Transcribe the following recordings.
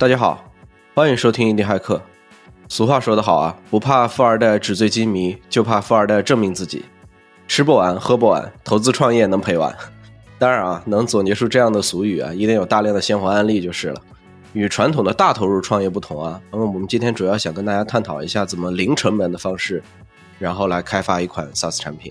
大家好，欢迎收听印地骇客。俗话说得好啊，不怕富二代纸醉金迷，就怕富二代证明自己。吃不完，喝不完，投资创业能赔完。当然啊，能总结出这样的俗语啊，一定有大量的鲜活案例就是了。与传统的大投入创业不同啊，那么我们今天主要想跟大家探讨一下怎么零成本的方式，然后来开发一款 SaaS 产品。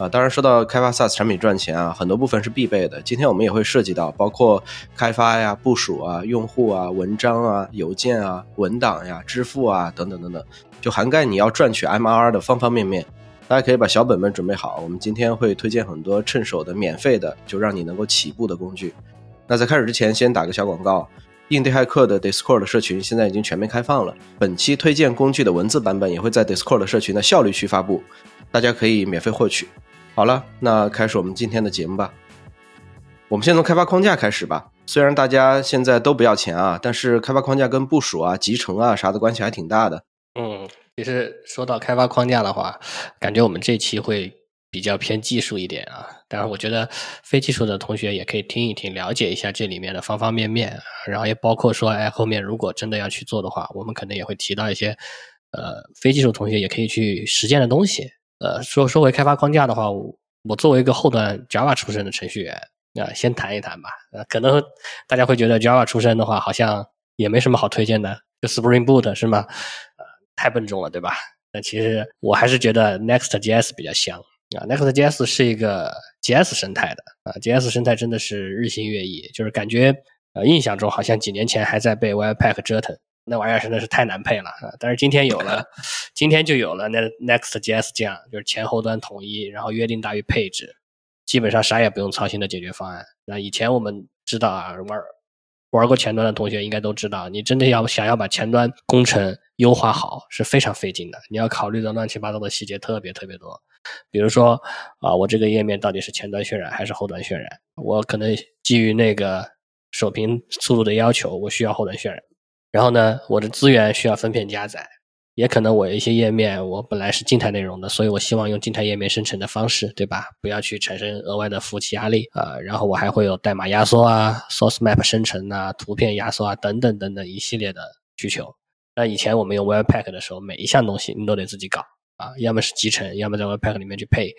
啊，当然说到开发 SaaS 产品赚钱啊，很多部分是必备的。今天我们也会涉及到，包括开发呀、部署啊、用户啊、文章啊、邮件啊、文档呀、支付啊等等等等，就涵盖你要赚取 MRR 的方方面面。大家可以把小本本准备好，我们今天会推荐很多趁手的、免费的，就让你能够起步的工具。那在开始之前，先打个小广告，印地骇客的 Discord 社群现在已经全面开放了，本期推荐工具的文字版本也会在 Discord 社群的效率区发布，大家可以免费获取。好了，那开始我们今天的节目吧。我们先从开发框架开始吧。虽然大家现在都不要钱啊，但是开发框架跟部署啊、集成啊啥的关系还挺大的。嗯，其实说到开发框架的话，感觉我们这期会比较偏技术一点啊。当然，我觉得非技术的同学也可以听一听，了解一下这里面的方方面面。然后也包括说，哎，后面如果真的要去做的话，我们可能也会提到一些呃非技术同学也可以去实践的东西。呃，说说回开发框架的话，我我作为一个后端 Java 出身的程序员啊，先谈一谈吧。呃，可能大家会觉得 Java 出身的话，好像也没什么好推荐的，就 Spring Boot 是吗？呃，太笨重了，对吧？那其实我还是觉得 Next.js 比较香啊。Next.js 是一个 JS 生态的啊，JS 生态真的是日新月异，就是感觉呃印象中好像几年前还在被 Webpack 折腾。那玩意儿真的是太难配了啊！但是今天有了，今天就有了那 Next.js 这样，就是前后端统一，然后约定大于配置，基本上啥也不用操心的解决方案。那以前我们知道啊，玩玩过前端的同学应该都知道，你真的要想要把前端工程优化好是非常费劲的，你要考虑的乱七八糟的细节特别特别多。比如说啊，我这个页面到底是前端渲染还是后端渲染？我可能基于那个首屏速度的要求，我需要后端渲染。然后呢，我的资源需要分片加载，也可能我有一些页面我本来是静态内容的，所以我希望用静态页面生成的方式，对吧？不要去产生额外的服务器压力啊。然后我还会有代码压缩啊、source map 生成啊、图片压缩啊等等等等一系列的需求。那以前我们用 Webpack 的时候，每一项东西你都得自己搞啊，要么是集成，要么在 Webpack 里面去配。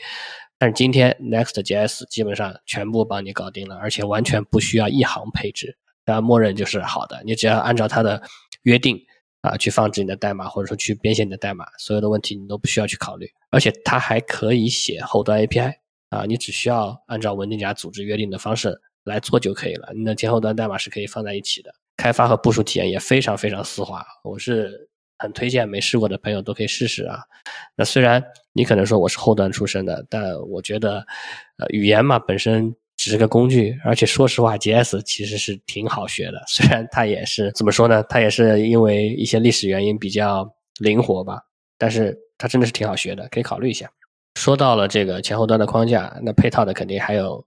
但是今天 Next.js 基本上全部帮你搞定了，而且完全不需要一行配置。那默认就是好的，你只要按照它的约定啊去放置你的代码，或者说去编写你的代码，所有的问题你都不需要去考虑。而且它还可以写后端 API 啊，你只需要按照文件夹组织约定的方式来做就可以了。你的前后端代码是可以放在一起的，开发和部署体验也非常非常丝滑。我是很推荐没试过的朋友都可以试试啊。那虽然你可能说我是后端出身的，但我觉得呃语言嘛本身。只是个工具，而且说实话，JS 其实是挺好学的。虽然它也是怎么说呢？它也是因为一些历史原因比较灵活吧，但是它真的是挺好学的，可以考虑一下。说到了这个前后端的框架，那配套的肯定还有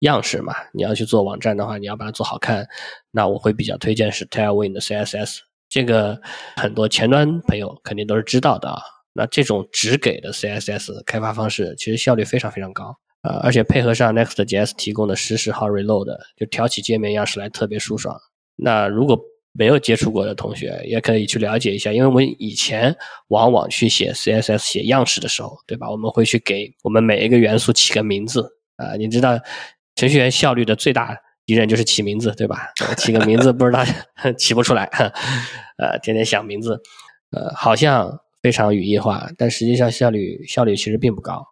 样式嘛。你要去做网站的话，你要把它做好看，那我会比较推荐是 Tailwind 的 CSS。这个很多前端朋友肯定都是知道的啊。那这种只给的 CSS 开发方式，其实效率非常非常高。呃，而且配合上 Next.js 提供的实时号 reload，就挑起界面样式来特别舒爽。那如果没有接触过的同学，也可以去了解一下，因为我们以前往往去写 CSS 写样式的时候，对吧？我们会去给我们每一个元素起个名字啊。你知道，程序员效率的最大敌人就是起名字，对吧？起个名字不知道 起不出来，呃，天天想名字，呃，好像非常语义化，但实际上效率效率其实并不高。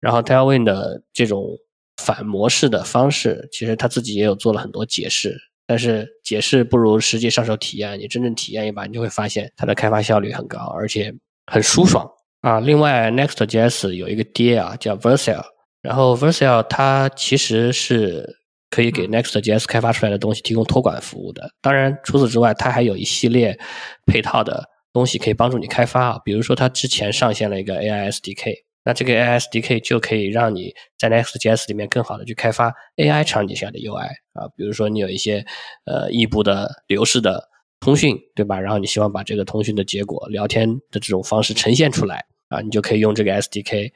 然后 Tailwind 的这种反模式的方式，其实他自己也有做了很多解释，但是解释不如实际上手体验。你真正体验一把，你就会发现它的开发效率很高，而且很舒爽啊。另外，Next.js 有一个爹啊，叫 Vercel，然后 Vercel 它其实是可以给 Next.js 开发出来的东西提供托管服务的。当然，除此之外，它还有一系列配套的东西可以帮助你开发啊。比如说，它之前上线了一个 AI SDK。那这个 AI SDK 就可以让你在 Next.js 里面更好的去开发 AI 场景下的 UI 啊，比如说你有一些呃异步的流式的通讯，对吧？然后你希望把这个通讯的结果、聊天的这种方式呈现出来啊，你就可以用这个 SDK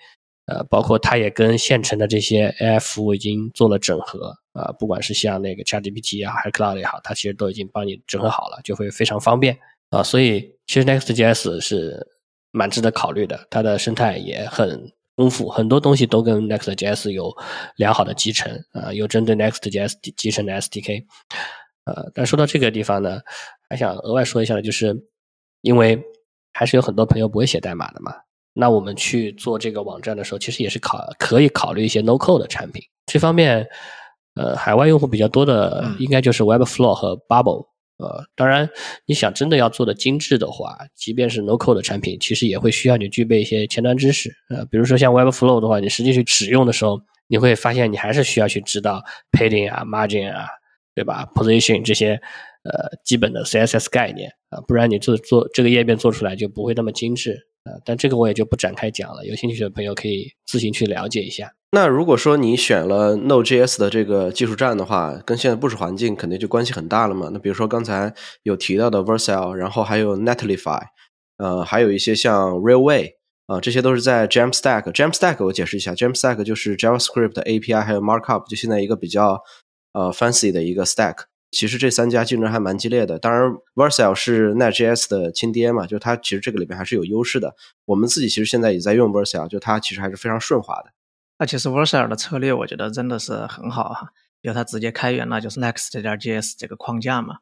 呃，包括它也跟现成的这些 AI 服务已经做了整合啊，不管是像那个 ChatGPT 也好，还是 Cloud 也好，它其实都已经帮你整合好了，就会非常方便啊。所以其实 Next.js 是蛮值得考虑的，它的生态也很丰富，很多东西都跟 Next.js 有良好的集成啊，有针对 Next.js 集成的 SDK。呃，但说到这个地方呢，还想额外说一下的就是，因为还是有很多朋友不会写代码的嘛。那我们去做这个网站的时候，其实也是考可以考虑一些 No Code 的产品。这方面，呃，海外用户比较多的应该就是 Webflow 和 Bubble。呃，当然，你想真的要做的精致的话，即便是 No Code 的产品，其实也会需要你具备一些前端知识。呃，比如说像 Webflow 的话，你实际去使用的时候，你会发现你还是需要去知道 Padding 啊、Margin 啊。对吧？Position 这些呃基本的 CSS 概念啊，不然你做做这个页面做出来就不会那么精致啊。但这个我也就不展开讲了，有兴趣的朋友可以自行去了解一下。那如果说你选了 Node.js 的这个技术栈的话，跟现在部署环境肯定就关系很大了嘛。那比如说刚才有提到的 Vercel，然后还有 Netlify，呃，还有一些像 Railway 啊，这些都是在 Jamstack。Jamstack 我解释一下，Jamstack 就是 JavaScript 的 API 还有 Markup，就现在一个比较。呃，Fancy 的一个 Stack，其实这三家竞争还蛮激烈的。当然，Vercel 是 Netjs 的亲爹嘛，就它其实这个里面还是有优势的。我们自己其实现在也在用 Vercel，就它其实还是非常顺滑的。那其实 Vercel 的策略，我觉得真的是很好哈，因为它直接开源了就是 Next.js 这个框架嘛。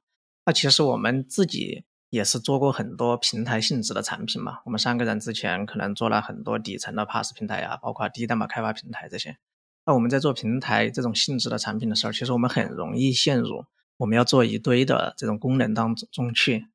那其实我们自己也是做过很多平台性质的产品嘛。我们三个人之前可能做了很多底层的 Pass 平台呀，包括低代码开发平台这些。那我们在做平台这种性质的产品的时候，其实我们很容易陷入我们要做一堆的这种功能当中去。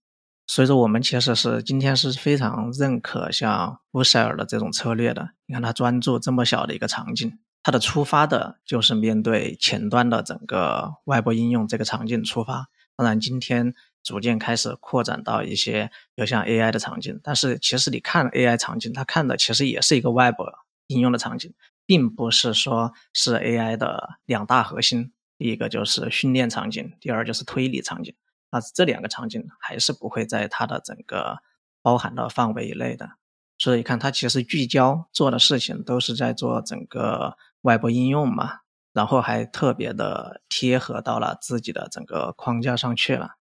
所以说，我们其实是今天是非常认可像乌塞尔的这种策略的。你看，他专注这么小的一个场景，他的出发的就是面对前端的整个外部应用这个场景出发。当然，今天逐渐开始扩展到一些有像 AI 的场景，但是其实你看 AI 场景，它看的其实也是一个外部应用的场景。并不是说是 AI 的两大核心，第一个就是训练场景，第二就是推理场景。那这两个场景还是不会在它的整个包含的范围以内的。所以你看它其实聚焦做的事情都是在做整个外部应用嘛，然后还特别的贴合到了自己的整个框架上去了。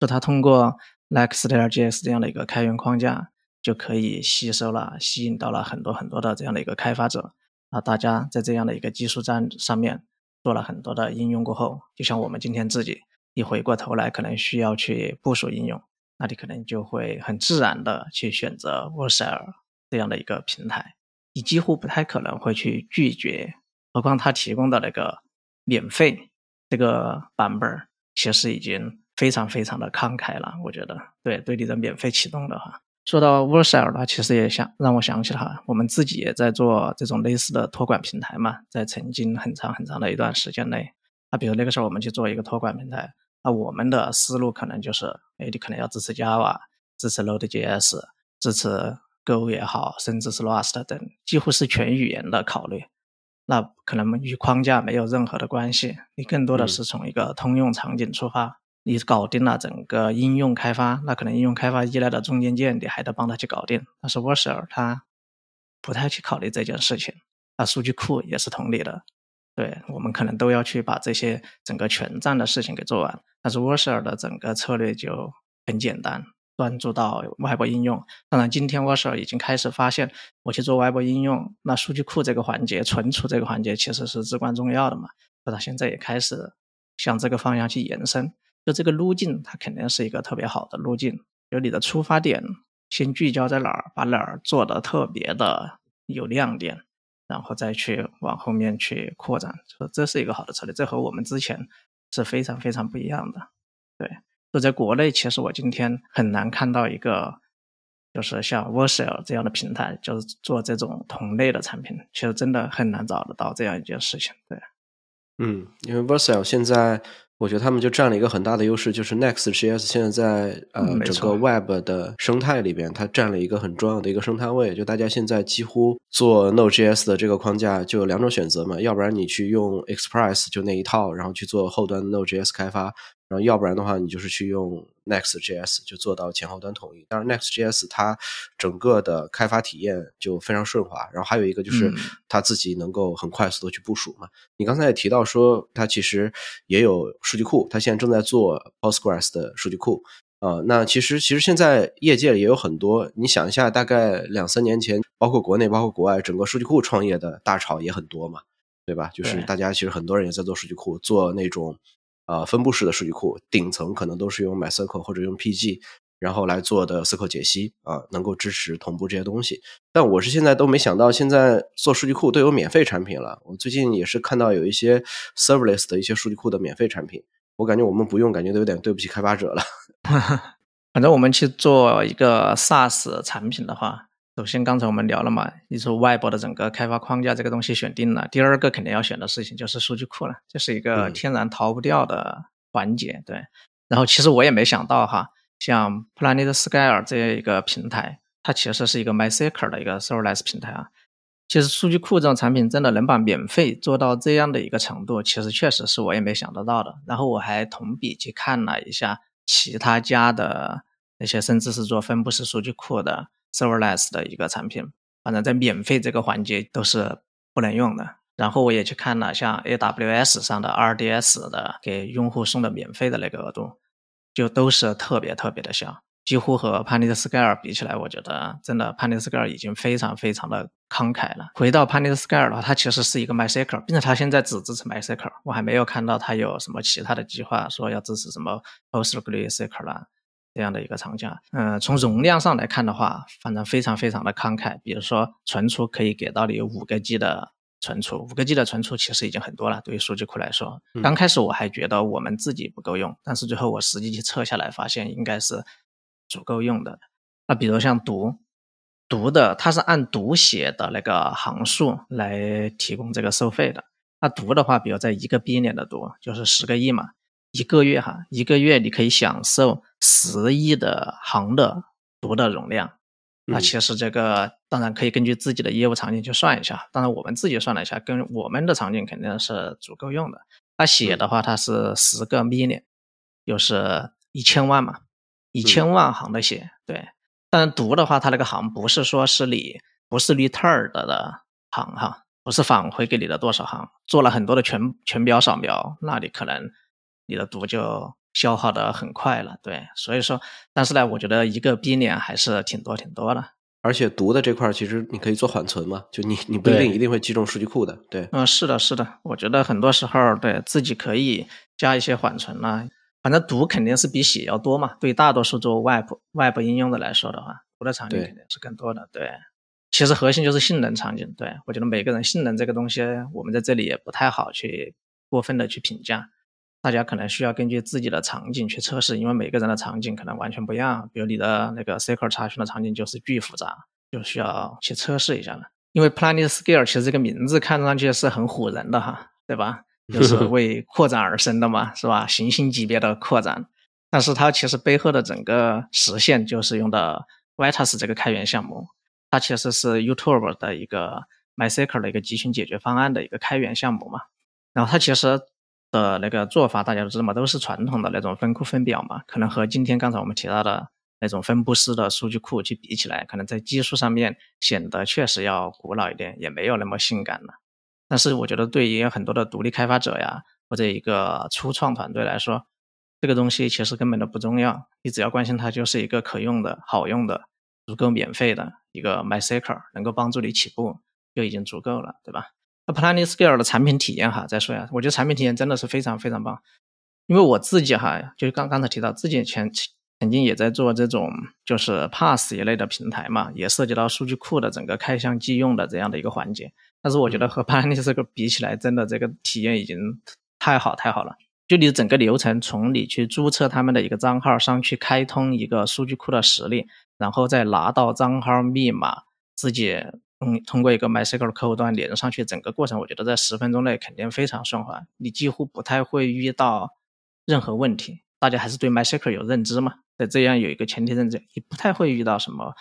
就它通过 Next.js 这样的一个开源框架，就可以吸收了、吸引到了很多很多的这样的一个开发者。啊，大家在这样的一个技术站上面做了很多的应用过后，就像我们今天自己一回过头来，可能需要去部署应用，那你可能就会很自然的去选择 Vercel 这样的一个平台，你几乎不太可能会去拒绝。何况它提供的那个免费这个版本，其实已经非常非常的慷慨了。我觉得，对对你的免费启动的话。说到 Vercel 呢，其实也想让我想起了我们自己也在做这种类似的托管平台嘛，在曾经很长很长的一段时间内，啊比如那个时候我们去做一个托管平台，那我们的思路可能就是，哎，你可能要支持 Java，支持 Node.js，支持 Go 也好，甚至是 Rust 等，几乎是全语言的考虑，那可能与框架没有任何的关系，你更多的是从一个通用场景出发。你搞定了整个应用开发，那可能应用开发依赖的中间件，你还得帮他去搞定。但是 Vercel 它不太去考虑这件事情，那数据库也是同理的。对我们可能都要去把这些整个全站的事情给做完。但是 Vercel 的整个策略就很简单，专注到外部应用。当然，今天 Vercel 已经开始发现，我去做外部应用，那数据库这个环节、存储这个环节其实是至关重要的嘛。那它现在也开始向这个方向去延伸。就这个路径，它肯定是一个特别好的路径。就你的出发点先聚焦在哪儿，把哪儿做的特别的有亮点，然后再去往后面去扩展，说这是一个好的策略。这和我们之前是非常非常不一样的。对，就在国内，其实我今天很难看到一个就是像 Vercel 这样的平台，就是做这种同类的产品，其实真的很难找得到这样一件事情。对，嗯，因为 Vercel 现在。我觉得他们就占了一个很大的优势，就是 Next.js 现在在呃整个 Web 的生态里边，它占了一个很重要的一个生态位。就大家现在几乎做 Node.js 的这个框架就有两种选择嘛，要不然你去用 Express 就那一套，然后去做后端 Node.js 开发；然后要不然的话，你就是去用 Next.js 就做到前后端统一。当然，Next.js 它整个的开发体验就非常顺滑。然后还有一个就是它自己能够很快速的去部署嘛。你刚才也提到说，它其实也有数据库，它现在正在做 Postgres 的数据库。啊，那其实其实现在业界也有很多，你想一下，大概两三年前，包括国内，包括国外，整个数据库创业的大潮也很多嘛，对吧？就是大家其实很多人也在做数据库，做那种呃分布式的数据库，顶层可能都是用 MySQL 或者用 PG，然后来做的 SQL 解析啊，能够支持同步这些东西。但我是现在都没想到，现在做数据库都有免费产品了。我最近也是看到有一些 Serverless 的一些数据库的免费产品。我感觉我们不用，感觉都有点对不起开发者了。反正我们去做一个 SaaS 产品的话，首先刚才我们聊了嘛，你说外部的整个开发框架这个东西选定了，第二个肯定要选的事情就是数据库了，这是一个天然逃不掉的环节。对，然后其实我也没想到哈，像 PlanetScale 这样一个平台，它其实是一个 MySQL 的一个 Serverless 平台啊。其实数据库这种产品真的能把免费做到这样的一个程度，其实确实是我也没想得到的。然后我还同比去看了一下其他家的那些，甚至是做分布式数据库的 serverless 的一个产品，反正在免费这个环节都是不能用的。然后我也去看了像 AWS 上的 RDS 的给用户送的免费的那个额度，就都是特别特别的小。几乎和 PanetScale 比起来，我觉得真的 PanetScale 已经非常非常的慷慨了。回到 PanetScale 的话，它其实是一个 MySQL，并且它现在只支持 MySQL，我还没有看到它有什么其他的计划说要支持什么 PostgreSQL 啦这样的一个场景。嗯，从容量上来看的话，反正非常非常的慷慨。比如说存储可以给到你五个 G 的存储，五个 G 的存储其实已经很多了，对于数据库来说。刚开始我还觉得我们自己不够用，但是最后我实际去测下来，发现应该是。足够用的，那比如像读读的，它是按读写的那个行数来提供这个收费的。那读的话，比如在一个 B 年的读就是十个亿嘛，一个月哈，一个月你可以享受十亿的行的读的容量。那其实这个当然可以根据自己的业务场景去算一下，当然我们自己算了一下，跟我们的场景肯定是足够用的。那写的话，它是十个 million，就是一千万嘛。一千万行的写，对，但读的话，它那个行不是说是你不是 return 的的行哈，不是返回给你的多少行，做了很多的全全标扫描，那你可能你的毒就消耗的很快了，对，所以说，但是呢，我觉得一个 B 脸还是挺多挺多的，而且毒的这块其实你可以做缓存嘛，就你你不一定一定会击中数据库的，对，嗯，是的，是的，我觉得很多时候对自己可以加一些缓存呢。反正毒肯定是比血要多嘛，对大多数做 Web Web 应用的来说的话，读的场景肯定是更多的。对，其实核心就是性能场景。对我觉得每个人性能这个东西，我们在这里也不太好去过分的去评价，大家可能需要根据自己的场景去测试，因为每个人的场景可能完全不一样。比如你的那个 SQL 查询的场景就是巨复杂，就需要去测试一下了。因为 PlanetScale 其实这个名字看上去是很唬人的哈，对吧？就 是为扩展而生的嘛，是吧？行星级别的扩展，但是它其实背后的整个实现就是用的 Vitas 这个开源项目，它其实是 YouTube 的一个 MySQL 的一个集群解决方案的一个开源项目嘛。然后它其实的那个做法大家都知道嘛，都是传统的那种分库分表嘛，可能和今天刚才我们提到的那种分布式的数据库去比起来，可能在技术上面显得确实要古老一点，也没有那么性感了。但是我觉得，对于很多的独立开发者呀，或者一个初创团队来说，这个东西其实根本都不重要。你只要关心它就是一个可用的、好用的、足够免费的一个 MySQL，能够帮助你起步就已经足够了，对吧？那 PlanetScale 的产品体验哈，再说一下，我觉得产品体验真的是非常非常棒。因为我自己哈，就是刚刚才提到自己前曾经也在做这种就是 Pass 一类的平台嘛，也涉及到数据库的整个开箱即用的这样的一个环节。但是我觉得和 p a n i 这个比起来，真的这个体验已经太好太好了。就你整个流程，从你去注册他们的一个账号上去开通一个数据库的实例，然后再拿到账号密码，自己嗯通过一个 MySQL 客户端连上去，整个过程我觉得在十分钟内肯定非常顺滑，你几乎不太会遇到任何问题。大家还是对 MySQL 有认知嘛？在这样有一个前提认知，你不太会遇到什么。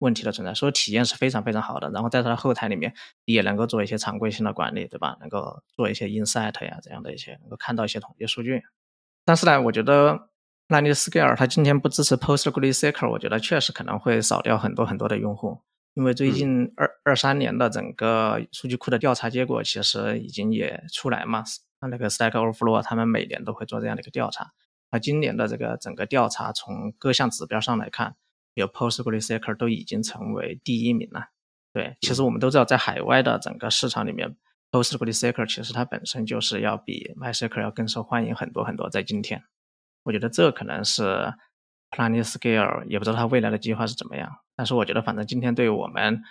问题的存在，所以体验是非常非常好的。然后在它的后台里面，也能够做一些常规性的管理，对吧？能够做一些 insight 呀这样的一些，能够看到一些统计数据。但是呢，我觉得 PlanetScale 它今天不支持 PostgreSQL，我觉得确实可能会少掉很多很多的用户。因为最近二二三年的整个数据库的调查结果其实已经也出来嘛，那个 Stack Overflow 他们每年都会做这样的一个调查。那今年的这个整个调查从各项指标上来看，有 PostgreSQL 都已经成为第一名了。对，其实我们都知道，在海外的整个市场里面，PostgreSQL 其实它本身就是要比 MySQL 要更受欢迎很多很多。在今天，我觉得这可能是 PlanetScale 也不知道它未来的计划是怎么样。但是我觉得，反正今天对于我们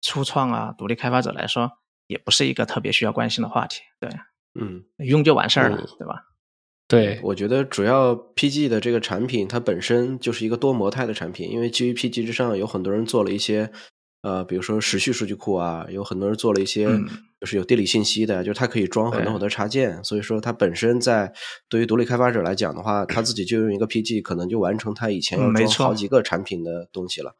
初创啊、独立开发者来说，也不是一个特别需要关心的话题。对，嗯，用就完事儿了，对吧？对，我觉得主要 PG 的这个产品，它本身就是一个多模态的产品，因为基于 PG 之上，有很多人做了一些。呃，比如说时序数据库啊，有很多人做了一些，就是有地理信息的，就是它可以装很多很多插件，所以说它本身在对于独立开发者来讲的话，他自己就用一个 PG，可能就完成他以前要装好几个产品的东西了。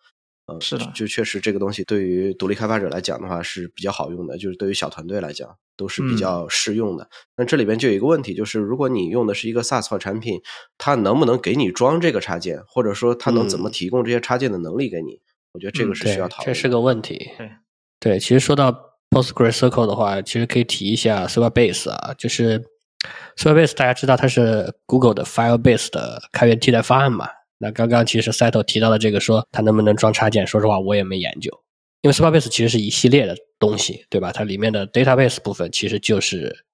嗯，是的，就确实这个东西对于独立开发者来讲的话是比较好用的，就是对于小团队来讲都是比较适用的。那这里边就有一个问题，就是如果你用的是一个 SaaS 化产品，它能不能给你装这个插件，或者说它能怎么提供这些插件的能力给你？我觉得这个是需要讨论，这是个问题。对，对，其实说到 PostgreSQL 的话，其实可以提一下 Supabase 啊，就是 Supabase 大家知道它是 Google 的 Firebase 的开源替代方案嘛。那刚刚其实 Settle 提到的这个说它能不能装插件，说实话我也没研究，因为 Supabase 其实是一系列的东西，对吧？它里面的 Database 部分其实就是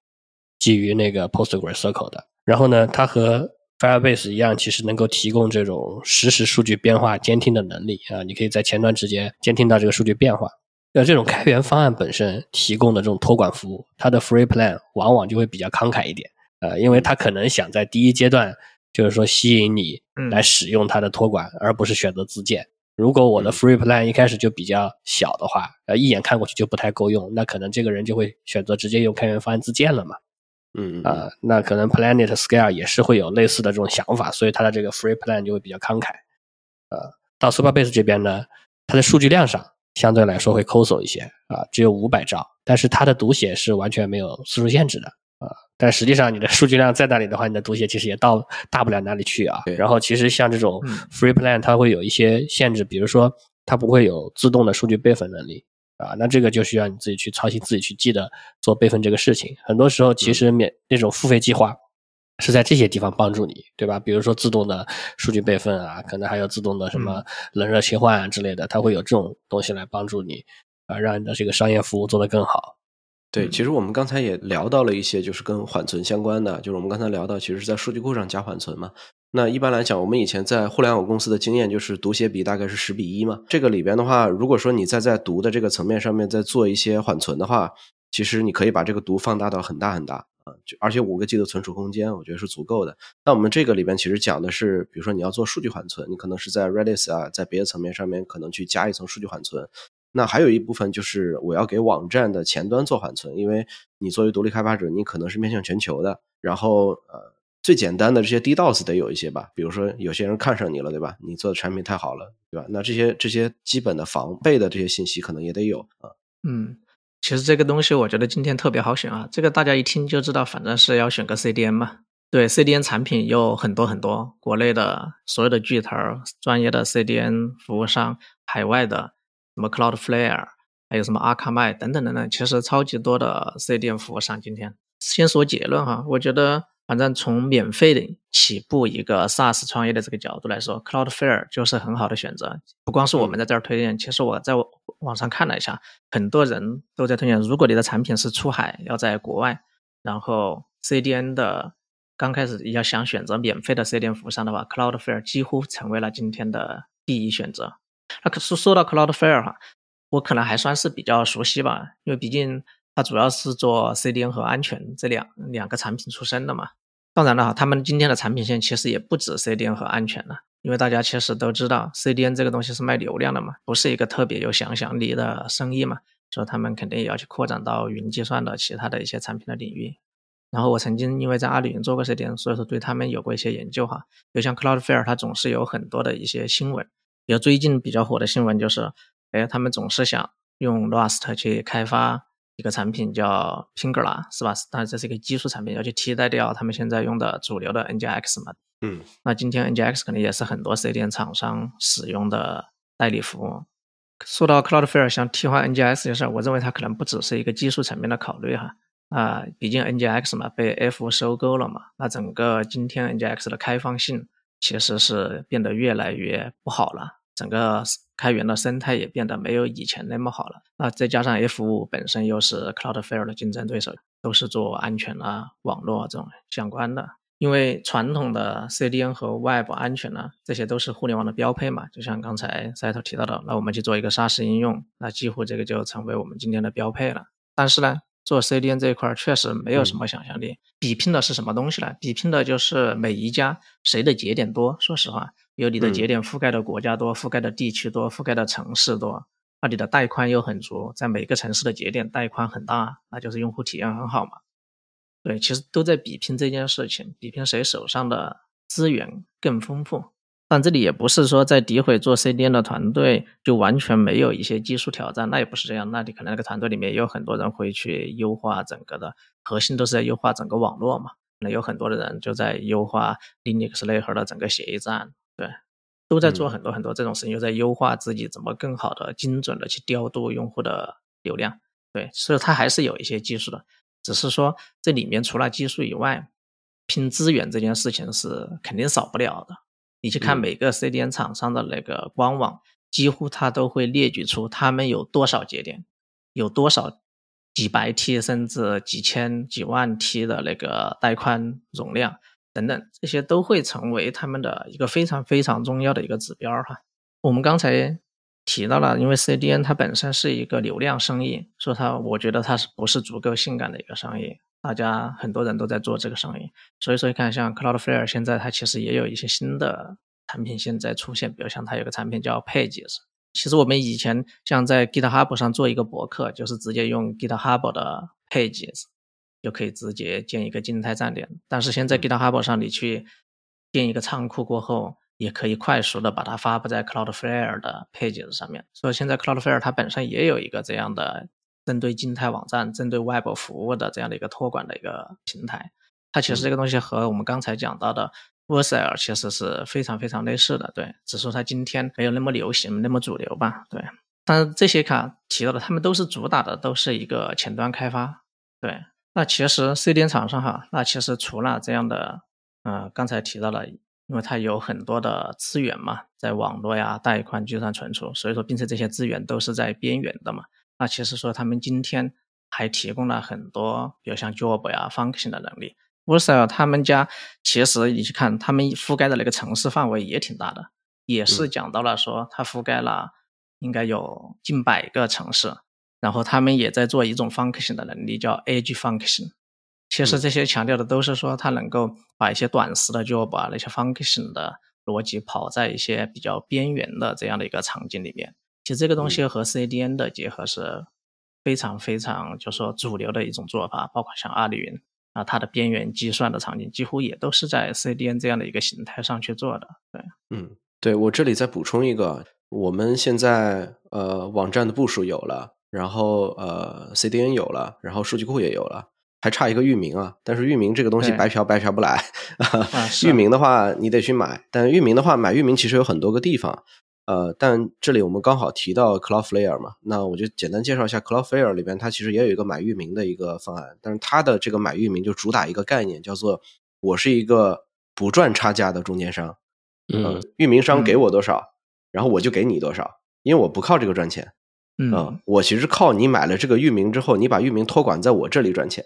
基于那个 PostgreSQL 的，然后呢，它和 Firebase 一样，其实能够提供这种实时数据变化监听的能力啊，你可以在前端直接监听到这个数据变化。那这种开源方案本身提供的这种托管服务，它的 Free Plan 往往就会比较慷慨一点，呃，因为它可能想在第一阶段就是说吸引你来使用它的托管，而不是选择自建。如果我的 Free Plan 一开始就比较小的话，呃，一眼看过去就不太够用，那可能这个人就会选择直接用开源方案自建了嘛。嗯啊，那可能 Planet Scale 也是会有类似的这种想法，所以它的这个 Free Plan 就会比较慷慨。呃，到 Superbase 这边呢，它的数据量上相对来说会抠搜一些啊，只有五百兆，但是它的读写是完全没有次数限制的啊。但实际上你的数据量在那里的话，你的读写其实也到大不了哪里去啊。然后其实像这种 Free Plan 它会有一些限制，比如说它不会有自动的数据备份能力。啊，那这个就需要你自己去操心，自己去记得做备份这个事情。很多时候，其实免那种付费计划是在这些地方帮助你，对吧？比如说自动的数据备份啊，可能还有自动的什么冷热切换啊之类的，它会有这种东西来帮助你啊，让你的这个商业服务做得更好。对，其实我们刚才也聊到了一些，就是跟缓存相关的，就是我们刚才聊到，其实是在数据库上加缓存嘛。那一般来讲，我们以前在互联网公司的经验就是读写比大概是十比一嘛。这个里边的话，如果说你再在读的这个层面上面再做一些缓存的话，其实你可以把这个读放大到很大很大啊，就而且五个 G 的存储空间，我觉得是足够的。那我们这个里边其实讲的是，比如说你要做数据缓存，你可能是在 Redis 啊，在别的层面上面可能去加一层数据缓存。那还有一部分就是我要给网站的前端做缓存，因为你作为独立开发者，你可能是面向全球的，然后呃。最简单的这些 DDoS 得有一些吧，比如说有些人看上你了，对吧？你做的产品太好了，对吧？那这些这些基本的防备的这些信息可能也得有啊。嗯，其实这个东西我觉得今天特别好选啊，这个大家一听就知道，反正是要选个 CDN 嘛。对，CDN 产品有很多很多，国内的所有的巨头、专业的 CDN 服务商，海外的什么 Cloudflare，还有什么 Akamai 等等等等，其实超级多的 CDN 服务商。今天先说结论哈，我觉得。反正从免费的起步一个 SaaS 创业的这个角度来说，Cloudflare 就是很好的选择。不光是我们在这儿推荐，其实我在网上看了一下，很多人都在推荐。如果你的产品是出海，要在国外，然后 CDN 的刚开始要想选择免费的 CDN 服务商的话，Cloudflare 几乎成为了今天的第一选择。那可是说到 Cloudflare 哈，我可能还算是比较熟悉吧，因为毕竟它主要是做 CDN 和安全这两两个产品出身的嘛。当然了，他们今天的产品线其实也不止 CDN 和安全了，因为大家其实都知道 CDN 这个东西是卖流量的嘛，不是一个特别有想象力的生意嘛，所以他们肯定也要去扩展到云计算的其他的一些产品的领域。然后我曾经因为在阿里云做过 CDN，所以说对他们有过一些研究哈。就像 Cloudflare，它总是有很多的一些新闻，比如最近比较火的新闻就是，哎，他们总是想用 Rust 去开发。一个产品叫 Pingala，是吧？当然这是一个技术产品，要去替代掉他们现在用的主流的 NGX 嘛。嗯，那今天 NGX 可能也是很多 CDN 厂商使用的代理服务。说到 Cloudflare 想替换 NGX 这事儿，我认为它可能不只是一个技术层面的考虑哈。啊，毕竟 NGX 嘛被 F 收购了嘛，那整个今天 NGX 的开放性其实是变得越来越不好了，整个开源的生态也变得没有以前那么好了。那再加上 F 五本身又是 Cloudflare 的竞争对手，都是做安全啊、网络这种相关的。因为传统的 CDN 和 Web 安全呢，这些都是互联网的标配嘛。就像刚才赛头提到的，那我们去做一个 SaaS 应用，那几乎这个就成为我们今天的标配了。但是呢，做 CDN 这一块确实没有什么想象力。比拼的是什么东西呢？比拼的就是每一家谁的节点多。说实话，有你的节点覆盖的国家多，覆盖的地区多，覆盖的城市多，那你的带宽又很足，在每个城市的节点带宽很大，那就是用户体验很好嘛。对，其实都在比拼这件事情，比拼谁手上的资源更丰富。但这里也不是说在诋毁做 CDN 的团队就完全没有一些技术挑战，那也不是这样。那你可能那个团队里面也有很多人会去优化整个的，核心都是在优化整个网络嘛。那有很多的人就在优化 Linux 内核的整个协议站，对，都在做很多很多这种事情，又在优化自己怎么更好的、精准的去调度用户的流量。对，所以它还是有一些技术的。只是说，这里面除了技术以外，拼资源这件事情是肯定少不了的。你去看每个 CDN 厂商的那个官网，几乎它都会列举出他们有多少节点，有多少几百 T 甚至几千几万 T 的那个带宽容量等等，这些都会成为他们的一个非常非常重要的一个指标哈。我们刚才。提到了，因为 CDN 它本身是一个流量生意，说它，我觉得它是不是足够性感的一个生意？大家很多人都在做这个生意，所以说你看，像 Cloudflare 现在它其实也有一些新的产品现在出现，比如像它有个产品叫 Pages。其实我们以前像在 GitHub 上做一个博客，就是直接用 GitHub 的 Pages 就可以直接建一个静态站点，但是现在 GitHub 上你去建一个仓库过后。也可以快速的把它发布在 Cloudflare 的 Pages 上面，所以现在 Cloudflare 它本身也有一个这样的针对静态网站、针对 Web 服务的这样的一个托管的一个平台。它其实这个东西和我们刚才讲到的 Vercel 其实是非常非常类似的，对，只是说它今天没有那么流行、那么主流吧，对。但是这些卡提到的，他们都是主打的都是一个前端开发，对。那其实 CDN 厂商哈，那其实除了这样的，呃，刚才提到了。因为它有很多的资源嘛，在网络呀、带宽、计算存储，所以说，并且这些资源都是在边缘的嘛。那其实说他们今天还提供了很多，比如像 job 呀、function 的能力。Vercel 他们家其实你去看，他们覆盖的那个城市范围也挺大的，也是讲到了说它覆盖了应该有近百个城市，然后他们也在做一种 function 的能力，叫 edge function。其实这些强调的都是说，它能够把一些短时的 job 啊，那些 function 的逻辑跑在一些比较边缘的这样的一个场景里面。其实这个东西和 CDN 的结合是非常非常，就说主流的一种做法。包括像阿里云啊，它的边缘计算的场景几乎也都是在 CDN 这样的一个形态上去做的。对，嗯，对我这里再补充一个，我们现在呃网站的部署有了，然后呃 CDN 有了，然后数据库也有了。还差一个域名啊，但是域名这个东西白嫖白嫖不来。域名的话你得去买，但域名的话买域名其实有很多个地方。呃，但这里我们刚好提到 Cloudflare 嘛，那我就简单介绍一下 Cloudflare 里边它其实也有一个买域名的一个方案，但是它的这个买域名就主打一个概念，叫做我是一个不赚差价的中间商。嗯，域名商给我多少，然后我就给你多少，因为我不靠这个赚钱。嗯，我其实靠你买了这个域名之后，你把域名托管在我这里赚钱。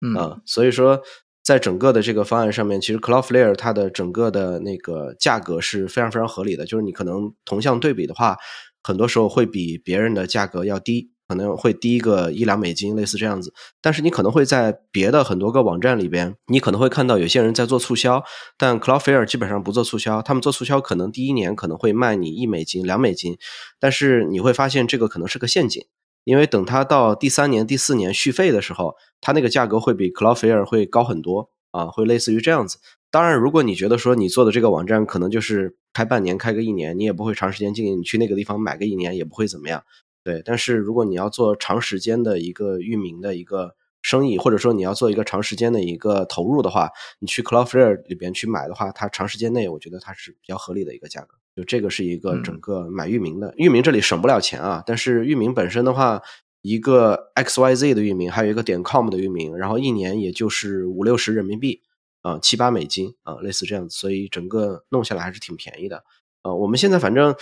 嗯，所以说，在整个的这个方案上面，其实 Cloudflare 它的整个的那个价格是非常非常合理的。就是你可能同向对比的话，很多时候会比别人的价格要低，可能会低个一两美金，类似这样子。但是你可能会在别的很多个网站里边，你可能会看到有些人在做促销，但 Cloudflare 基本上不做促销。他们做促销可能第一年可能会卖你一美金、两美金，但是你会发现这个可能是个陷阱。因为等它到第三年、第四年续费的时候，它那个价格会比 Cloudflare 会高很多啊，会类似于这样子。当然，如果你觉得说你做的这个网站可能就是开半年、开个一年，你也不会长时间经营，你去那个地方买个一年也不会怎么样。对，但是如果你要做长时间的一个域名的一个生意，或者说你要做一个长时间的一个投入的话，你去 Cloudflare 里边去买的话，它长时间内我觉得它是比较合理的一个价格。就这个是一个整个买域名的，域名这里省不了钱啊，但是域名本身的话，一个 X Y Z 的域名，还有一个点 com 的域名，然后一年也就是五六十人民币啊，七八美金啊，类似这样子，所以整个弄下来还是挺便宜的。呃，我们现在反正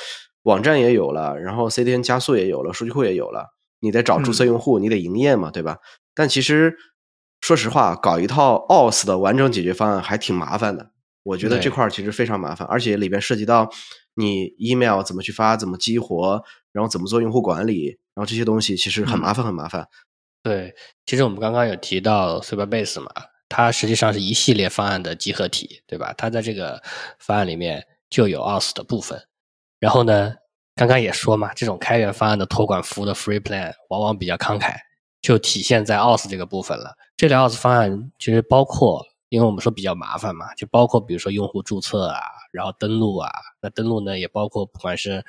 网站也有了，然后 CDN 加速也有了，数据库也有了，你得找注册用户，你得营业嘛，对吧？但其实说实话，搞一套 OS 的完整解决方案还挺麻烦的。我觉得这块其实非常麻烦，而且里边涉及到。你 email 怎么去发，怎么激活，然后怎么做用户管理，然后这些东西其实很麻烦，很麻烦。对，其实我们刚刚有提到 Superbase 嘛，它实际上是一系列方案的集合体，对吧？它在这个方案里面就有 OS 的部分。然后呢，刚刚也说嘛，这种开源方案的托管服务的 Free Plan 往往比较慷慨，就体现在 OS 这个部分了。这类 OS 方案其实包括。因为我们说比较麻烦嘛，就包括比如说用户注册啊，然后登录啊，那登录呢也包括不管是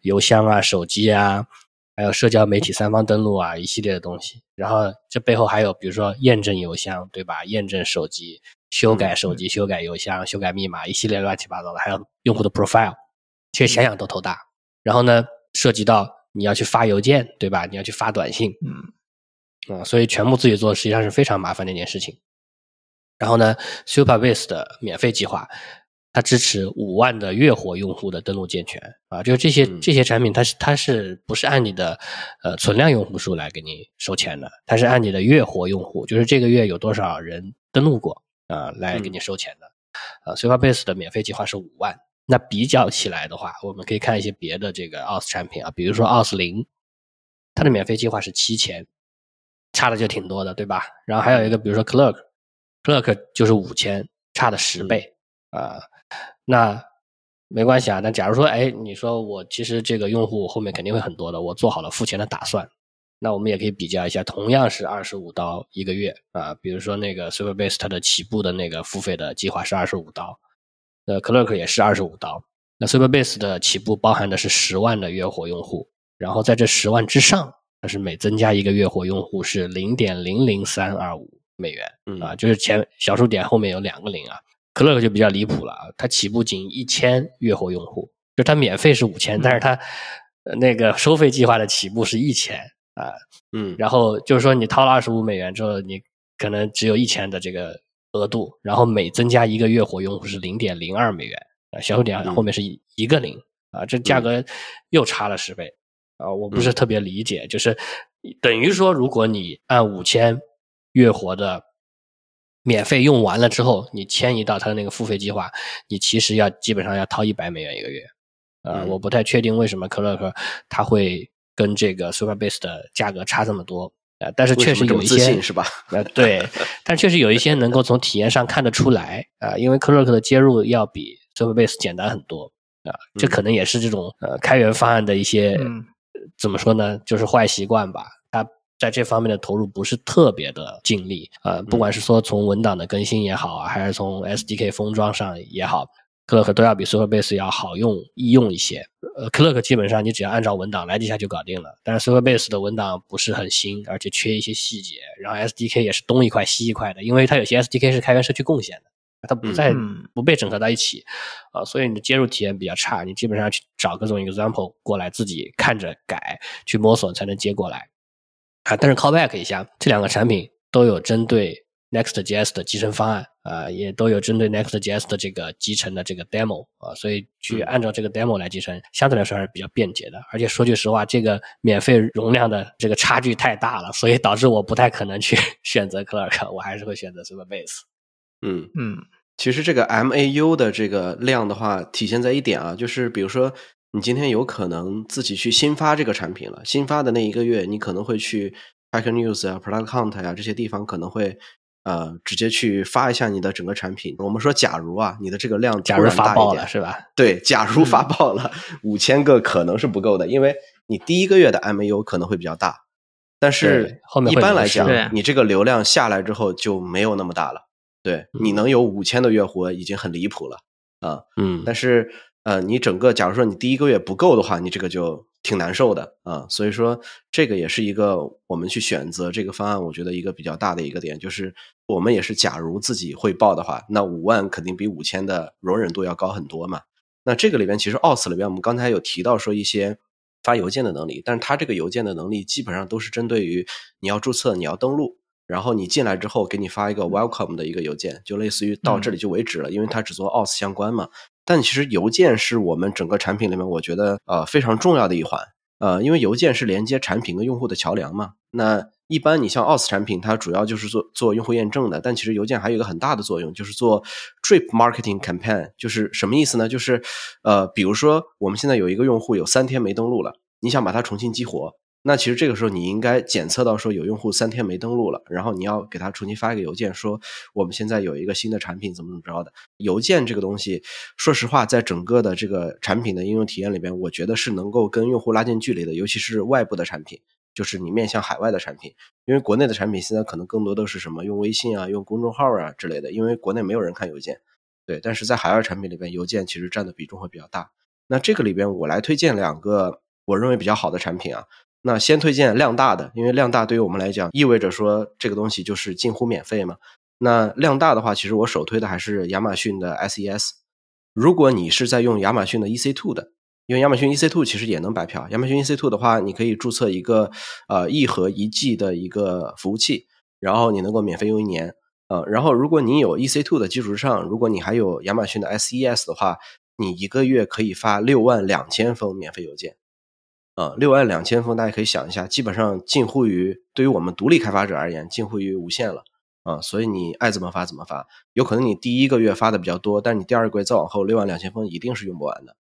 邮箱啊、手机啊，还有社交媒体三方登录啊，一系列的东西。然后这背后还有比如说验证邮箱，对吧？验证手机、修改手机、修改邮箱、修改密码，一系列乱七八糟的，还有用户的 profile，其实想想都头大。然后呢，涉及到你要去发邮件，对吧？你要去发短信，嗯，啊，所以全部自己做实际上是非常麻烦的一件事情。然后呢，Superbase 的免费计划，它支持五万的月活用户的登录健全啊，就是这些这些产品，它是它是不是按你的呃存量用户数来给你收钱的？它是按你的月活用户，就是这个月有多少人登录过啊，来给你收钱的。啊，Superbase 的免费计划是五万。那比较起来的话，我们可以看一些别的这个 OS 产品啊，比如说 OS 零，它的免费计划是七千，差的就挺多的，对吧？然后还有一个，比如说 Clerk。Clerk 就是五千，差的十倍啊，那没关系啊。那假如说，哎，你说我其实这个用户后面肯定会很多的，我做好了付钱的打算，那我们也可以比较一下，同样是二十五刀一个月啊，比如说那个 Superbase 它的起步的那个付费的计划是二十五刀，那 Clerk 也是二十五刀，那 Superbase 的起步包含的是十万的月活用户，然后在这十万之上，它是每增加一个月活用户是零点零零三二五。美元啊，就是前小数点后面有两个零啊。Clerk 就比较离谱了啊，它起步仅一千月活用户，就它免费是五千，但是它那个收费计划的起步是一千啊。嗯，然后就是说你掏了二十五美元之后，你可能只有一千的这个额度，然后每增加一个月活用户是零点零二美元啊，小数点后面是一一个零啊，这价格又差了十倍啊，我不是特别理解，就是等于说如果你按五千。月活的免费用完了之后，你迁移到他的那个付费计划，你其实要基本上要掏一百美元一个月。啊，我不太确定为什么克乐克他会跟这个 Superbase 的价格差这么多呃，但是确实有一些是吧？呃，对，但确实有一些能够从体验上看得出来啊，因为克乐克的接入要比 Superbase 简单很多啊，这可能也是这种呃开源方案的一些怎么说呢，就是坏习惯吧。在这方面的投入不是特别的尽力，呃，不管是说从文档的更新也好啊，还是从 SDK 封装上也好，Clerk 都要比 Superbase 要好用易用一些。呃，Clerk 基本上你只要按照文档来几下就搞定了，但是 Superbase 的文档不是很新，而且缺一些细节，然后 SDK 也是东一块西一块的，因为它有些 SDK 是开源社区贡献的，它不在不被整合到一起，啊，所以你的接入体验比较差，你基本上去找各种 example 过来自己看着改，去摸索才能接过来。啊，但是 callback 一下，这两个产品都有针对 Next.js 的集成方案啊，也都有针对 Next.js 的这个集成的这个 demo 啊，所以去按照这个 demo 来集成，相对来说还是比较便捷的。而且说句实话，这个免费容量的这个差距太大了，所以导致我不太可能去 选择 Clerk，我还是会选择 Superbase。嗯嗯，其实这个 MAU 的这个量的话，体现在一点啊，就是比如说。你今天有可能自己去新发这个产品了，新发的那一个月，你可能会去 Hacker News 啊、Product Count 呀这些地方，可能会呃直接去发一下你的整个产品。我们说，假如啊，你的这个量假如发爆了是吧？对，假如发爆了五千个可能是不够的，因为你第一个月的 MAU 可能会比较大，但是一般来讲，你这个流量下来之后就没有那么大了。对你能有五千的月活已经很离谱了啊，嗯，但是。呃，你整个假如说你第一个月不够的话，你这个就挺难受的啊。所以说，这个也是一个我们去选择这个方案，我觉得一个比较大的一个点，就是我们也是，假如自己会报的话，那五万肯定比五千的容忍度要高很多嘛。那这个里边其实 Auth 里边，我们刚才有提到说一些发邮件的能力，但是它这个邮件的能力基本上都是针对于你要注册、你要登录。然后你进来之后，给你发一个 welcome 的一个邮件，就类似于到这里就为止了，因为它只做 auth 相关嘛。但其实邮件是我们整个产品里面，我觉得呃非常重要的一环，呃，因为邮件是连接产品跟用户的桥梁嘛。那一般你像 OS 产品，它主要就是做做用户验证的，但其实邮件还有一个很大的作用，就是做 drip marketing campaign，就是什么意思呢？就是呃，比如说我们现在有一个用户有三天没登录了，你想把它重新激活。那其实这个时候你应该检测到说有用户三天没登录了，然后你要给他重新发一个邮件说我们现在有一个新的产品怎么怎么着的。邮件这个东西，说实话，在整个的这个产品的应用体验里边，我觉得是能够跟用户拉近距离的，尤其是外部的产品，就是你面向海外的产品。因为国内的产品现在可能更多都是什么用微信啊、用公众号啊之类的，因为国内没有人看邮件。对，但是在海外产品里边，邮件其实占的比重会比较大。那这个里边我来推荐两个我认为比较好的产品啊。那先推荐量大的，因为量大对于我们来讲意味着说这个东西就是近乎免费嘛。那量大的话，其实我首推的还是亚马逊的 SES。如果你是在用亚马逊的 EC2 的，因为亚马逊 EC2 其实也能白嫖。亚马逊 EC2 的话，你可以注册一个呃一盒一 G 的一个服务器，然后你能够免费用一年。呃，然后如果你有 EC2 的基础之上，如果你还有亚马逊的 SES 的话，你一个月可以发六万两千封免费邮件。啊，六万两千封，大家可以想一下，基本上近乎于对于我们独立开发者而言，近乎于无限了啊！所以你爱怎么发怎么发，有可能你第一个月发的比较多，但你第二个月再往后，六万两千封一定是用不完的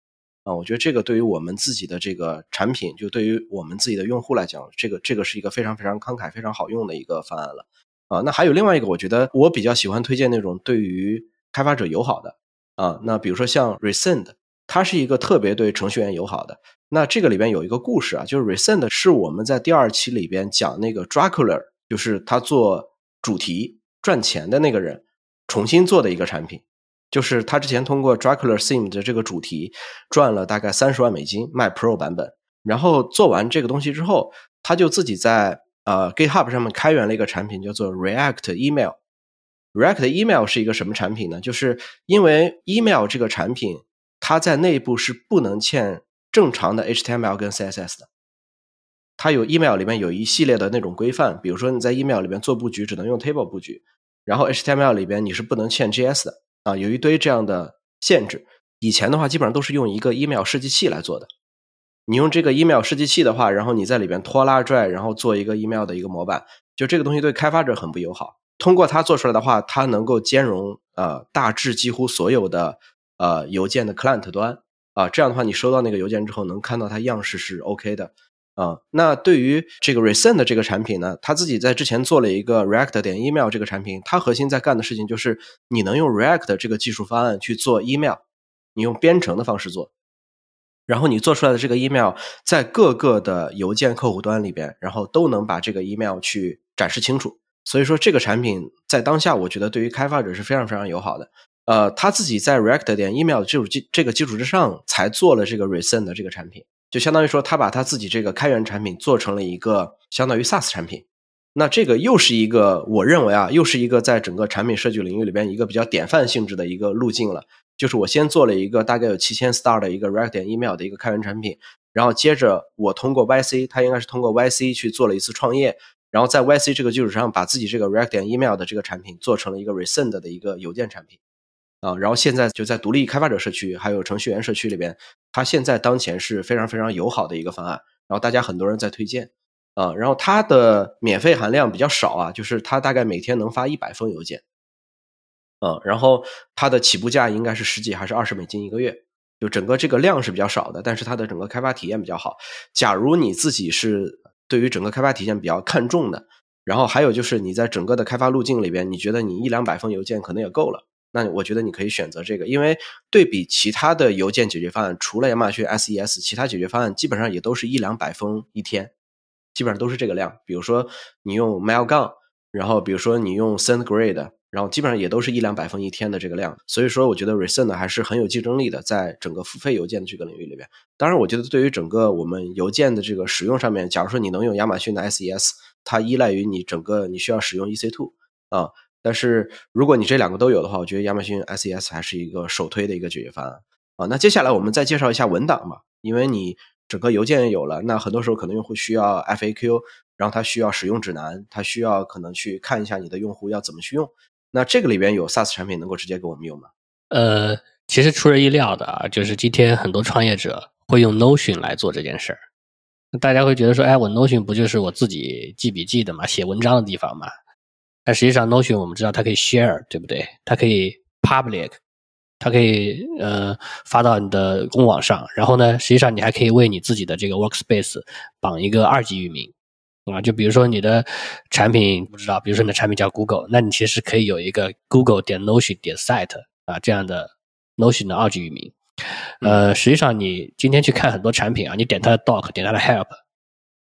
啊！我觉得这个对于我们自己的这个产品，就对于我们自己的用户来讲，这个这个是一个非常非常慷慨、非常好用的一个方案了啊！那还有另外一个，我觉得我比较喜欢推荐那种对于开发者友好的啊，那比如说像 Resend，它是一个特别对程序员友好的。那这个里边有一个故事啊，就是 recent 是我们在第二期里边讲那个 Dracula，就是他做主题赚钱的那个人重新做的一个产品，就是他之前通过 Dracula Theme 的这个主题赚了大概三十万美金卖 Pro 版本，然后做完这个东西之后，他就自己在呃 GitHub 上面开源了一个产品，叫做 React Email。React Email 是一个什么产品呢？就是因为 Email 这个产品，它在内部是不能嵌。正常的 HTML 跟 CSS 的，它有 email 里面有一系列的那种规范，比如说你在 email 里面做布局只能用 table 布局，然后 HTML 里边你是不能嵌 JS 的啊，有一堆这样的限制。以前的话基本上都是用一个 email 设计器来做的，你用这个 email 设计器的话，然后你在里边拖拉拽，然后做一个 email 的一个模板，就这个东西对开发者很不友好。通过它做出来的话，它能够兼容呃大致几乎所有的呃邮件的 client 端。啊，这样的话，你收到那个邮件之后，能看到它样式是 OK 的啊。那对于这个 Resend 这个产品呢，他自己在之前做了一个 React 点 Email 这个产品，它核心在干的事情就是，你能用 React 这个技术方案去做 Email，你用编程的方式做，然后你做出来的这个 Email 在各个的邮件客户端里边，然后都能把这个 Email 去展示清楚。所以说，这个产品在当下，我觉得对于开发者是非常非常友好的。呃，他自己在 React 点 Email 基础基这个基础之上，才做了这个 Resend 的这个产品，就相当于说，他把他自己这个开源产品做成了一个相当于 SaaS 产品。那这个又是一个我认为啊，又是一个在整个产品设计领域里边一个比较典范性质的一个路径了。就是我先做了一个大概有七千 star 的一个 React 点 Email 的一个开源产品，然后接着我通过 YC，他应该是通过 YC 去做了一次创业，然后在 YC 这个基础上，把自己这个 React 点 Email 的这个产品做成了一个 Resend 的一个邮件产品。啊，然后现在就在独立开发者社区还有程序员社区里边，它现在当前是非常非常友好的一个方案，然后大家很多人在推荐，啊，然后它的免费含量比较少啊，就是它大概每天能发一百封邮件，嗯，然后它的起步价应该是十几还是二十美金一个月，就整个这个量是比较少的，但是它的整个开发体验比较好。假如你自己是对于整个开发体验比较看重的，然后还有就是你在整个的开发路径里边，你觉得你一两百封邮件可能也够了。那我觉得你可以选择这个，因为对比其他的邮件解决方案，除了亚马逊 SES，其他解决方案基本上也都是一两百封一天，基本上都是这个量。比如说你用 Mailgun，然后比如说你用 SendGrid，然后基本上也都是一两百封一天的这个量，所以说我觉得 Resend 还是很有竞争力的，在整个付费邮件的这个领域里边。当然，我觉得对于整个我们邮件的这个使用上面，假如说你能用亚马逊的 SES，它依赖于你整个你需要使用 EC2 啊。但是如果你这两个都有的话，我觉得亚马逊 SES 还是一个首推的一个解决方案啊。那接下来我们再介绍一下文档吧，因为你整个邮件也有了，那很多时候可能用户需要 FAQ，然后他需要使用指南，他需要可能去看一下你的用户要怎么去用。那这个里边有 SaaS 产品能够直接给我们用吗？呃，其实出人意料的啊，就是今天很多创业者会用 Notion 来做这件事儿。大家会觉得说，哎，我 Notion 不就是我自己记笔记的嘛，写文章的地方嘛？但实际上，Notion 我们知道它可以 share，对不对？它可以 public，它可以呃发到你的公网上。然后呢，实际上你还可以为你自己的这个 workspace 绑一个二级域名。啊，就比如说你的产品不知道，比如说你的产品叫 Google，那你其实可以有一个 Google 点 Notion 点 site 啊这样的 Notion 的二级域名。呃，实际上你今天去看很多产品啊，你点它的 doc，点它的 help，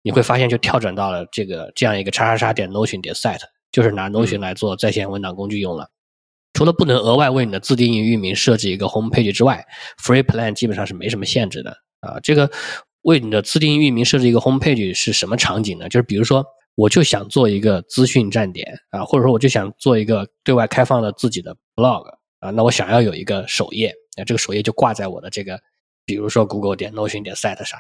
你会发现就跳转到了这个这样一个叉叉叉点 Notion 点 site，就是拿 Notion 来做在线文档工具用了。除了不能额外为你的自定义域名设置一个 home page 之外，Free Plan 基本上是没什么限制的啊。这个。为你的自定义域名设置一个 home page 是什么场景呢？就是比如说，我就想做一个资讯站点啊，或者说我就想做一个对外开放的自己的 blog 啊，那我想要有一个首页啊，这个首页就挂在我的这个，比如说 Google 点 Notion 点 site 上，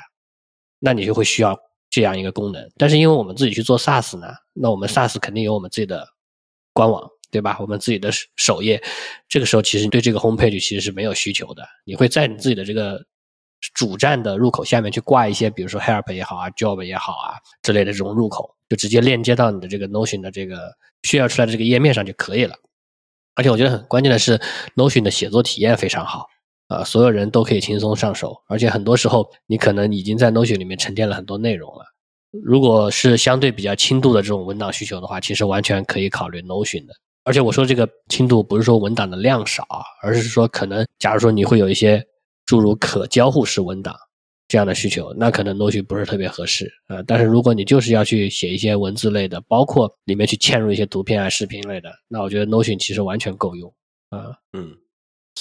那你就会需要这样一个功能。但是因为我们自己去做 SaaS 呢，那我们 SaaS 肯定有我们自己的官网，对吧？我们自己的首页，这个时候其实对这个 home page 其实是没有需求的，你会在你自己的这个。主站的入口下面去挂一些，比如说 Help 也好啊，Job 也好啊之类的这种入口，就直接链接到你的这个 Notion 的这个需要出来的这个页面上就可以了。而且我觉得很关键的是，Notion 的写作体验非常好啊，所有人都可以轻松上手。而且很多时候你可能已经在 Notion 里面沉淀了很多内容了。如果是相对比较轻度的这种文档需求的话，其实完全可以考虑 Notion 的。而且我说这个轻度不是说文档的量少，而是说可能假如说你会有一些。诸如可交互式文档这样的需求，那可能 Notion 不是特别合适啊。但是如果你就是要去写一些文字类的，包括里面去嵌入一些图片啊、视频类的，那我觉得 Notion 其实完全够用啊。嗯，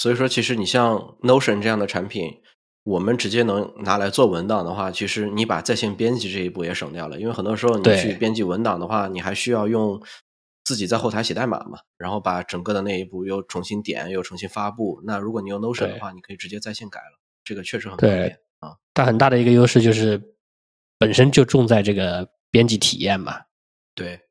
所以说其实你像 Notion 这样的产品，我们直接能拿来做文档的话，其实你把在线编辑这一步也省掉了，因为很多时候你去编辑文档的话，你还需要用。自己在后台写代码嘛，然后把整个的那一步又重新点，又重新发布。那如果你用 Notion 的话，你可以直接在线改了，这个确实很方便啊。它很大的一个优势就是本身就重在这个编辑体验嘛。对，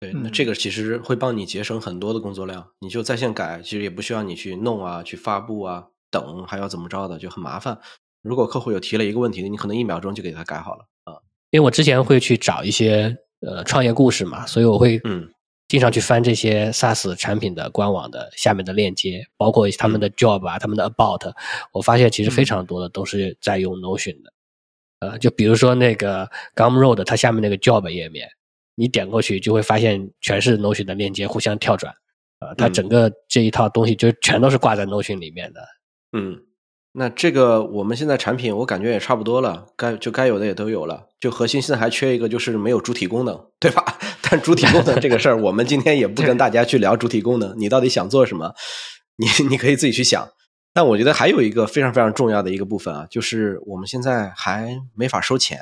对，那这个其实会帮你节省很多的工作量。你就在线改，其实也不需要你去弄啊，去发布啊，等还要怎么着的，就很麻烦。如果客户有提了一个问题，你可能一秒钟就给他改好了啊。因为我之前会去找一些呃创业故事嘛，所以我会嗯。经常去翻这些 SaaS 产品的官网的下面的链接，包括他们的 Job 啊，他们的 About，我发现其实非常多的都是在用 Notion 的。呃，就比如说那个 Gumroad，它下面那个 Job 页面，你点过去就会发现全是 Notion 的链接，互相跳转。啊，它整个这一套东西就全都是挂在 Notion 里面的。嗯。那这个我们现在产品我感觉也差不多了，该就该有的也都有了。就核心现在还缺一个，就是没有主体功能，对吧？但主体功能这个事儿，我们今天也不跟大家去聊主体功能。你到底想做什么？你你可以自己去想。但我觉得还有一个非常非常重要的一个部分啊，就是我们现在还没法收钱。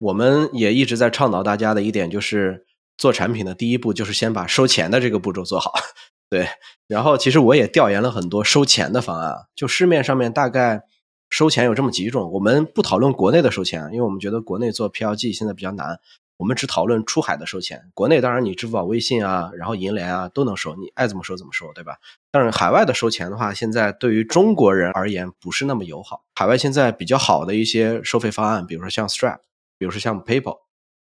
我们也一直在倡导大家的一点，就是做产品的第一步就是先把收钱的这个步骤做好。对，然后其实我也调研了很多收钱的方案，就市面上面大概收钱有这么几种。我们不讨论国内的收钱，因为我们觉得国内做 PLG 现在比较难，我们只讨论出海的收钱。国内当然你支付宝、微信啊，然后银联啊都能收，你爱怎么收怎么收，对吧？但是海外的收钱的话，现在对于中国人而言不是那么友好。海外现在比较好的一些收费方案，比如说像 Stripe，比如说像 PayPal，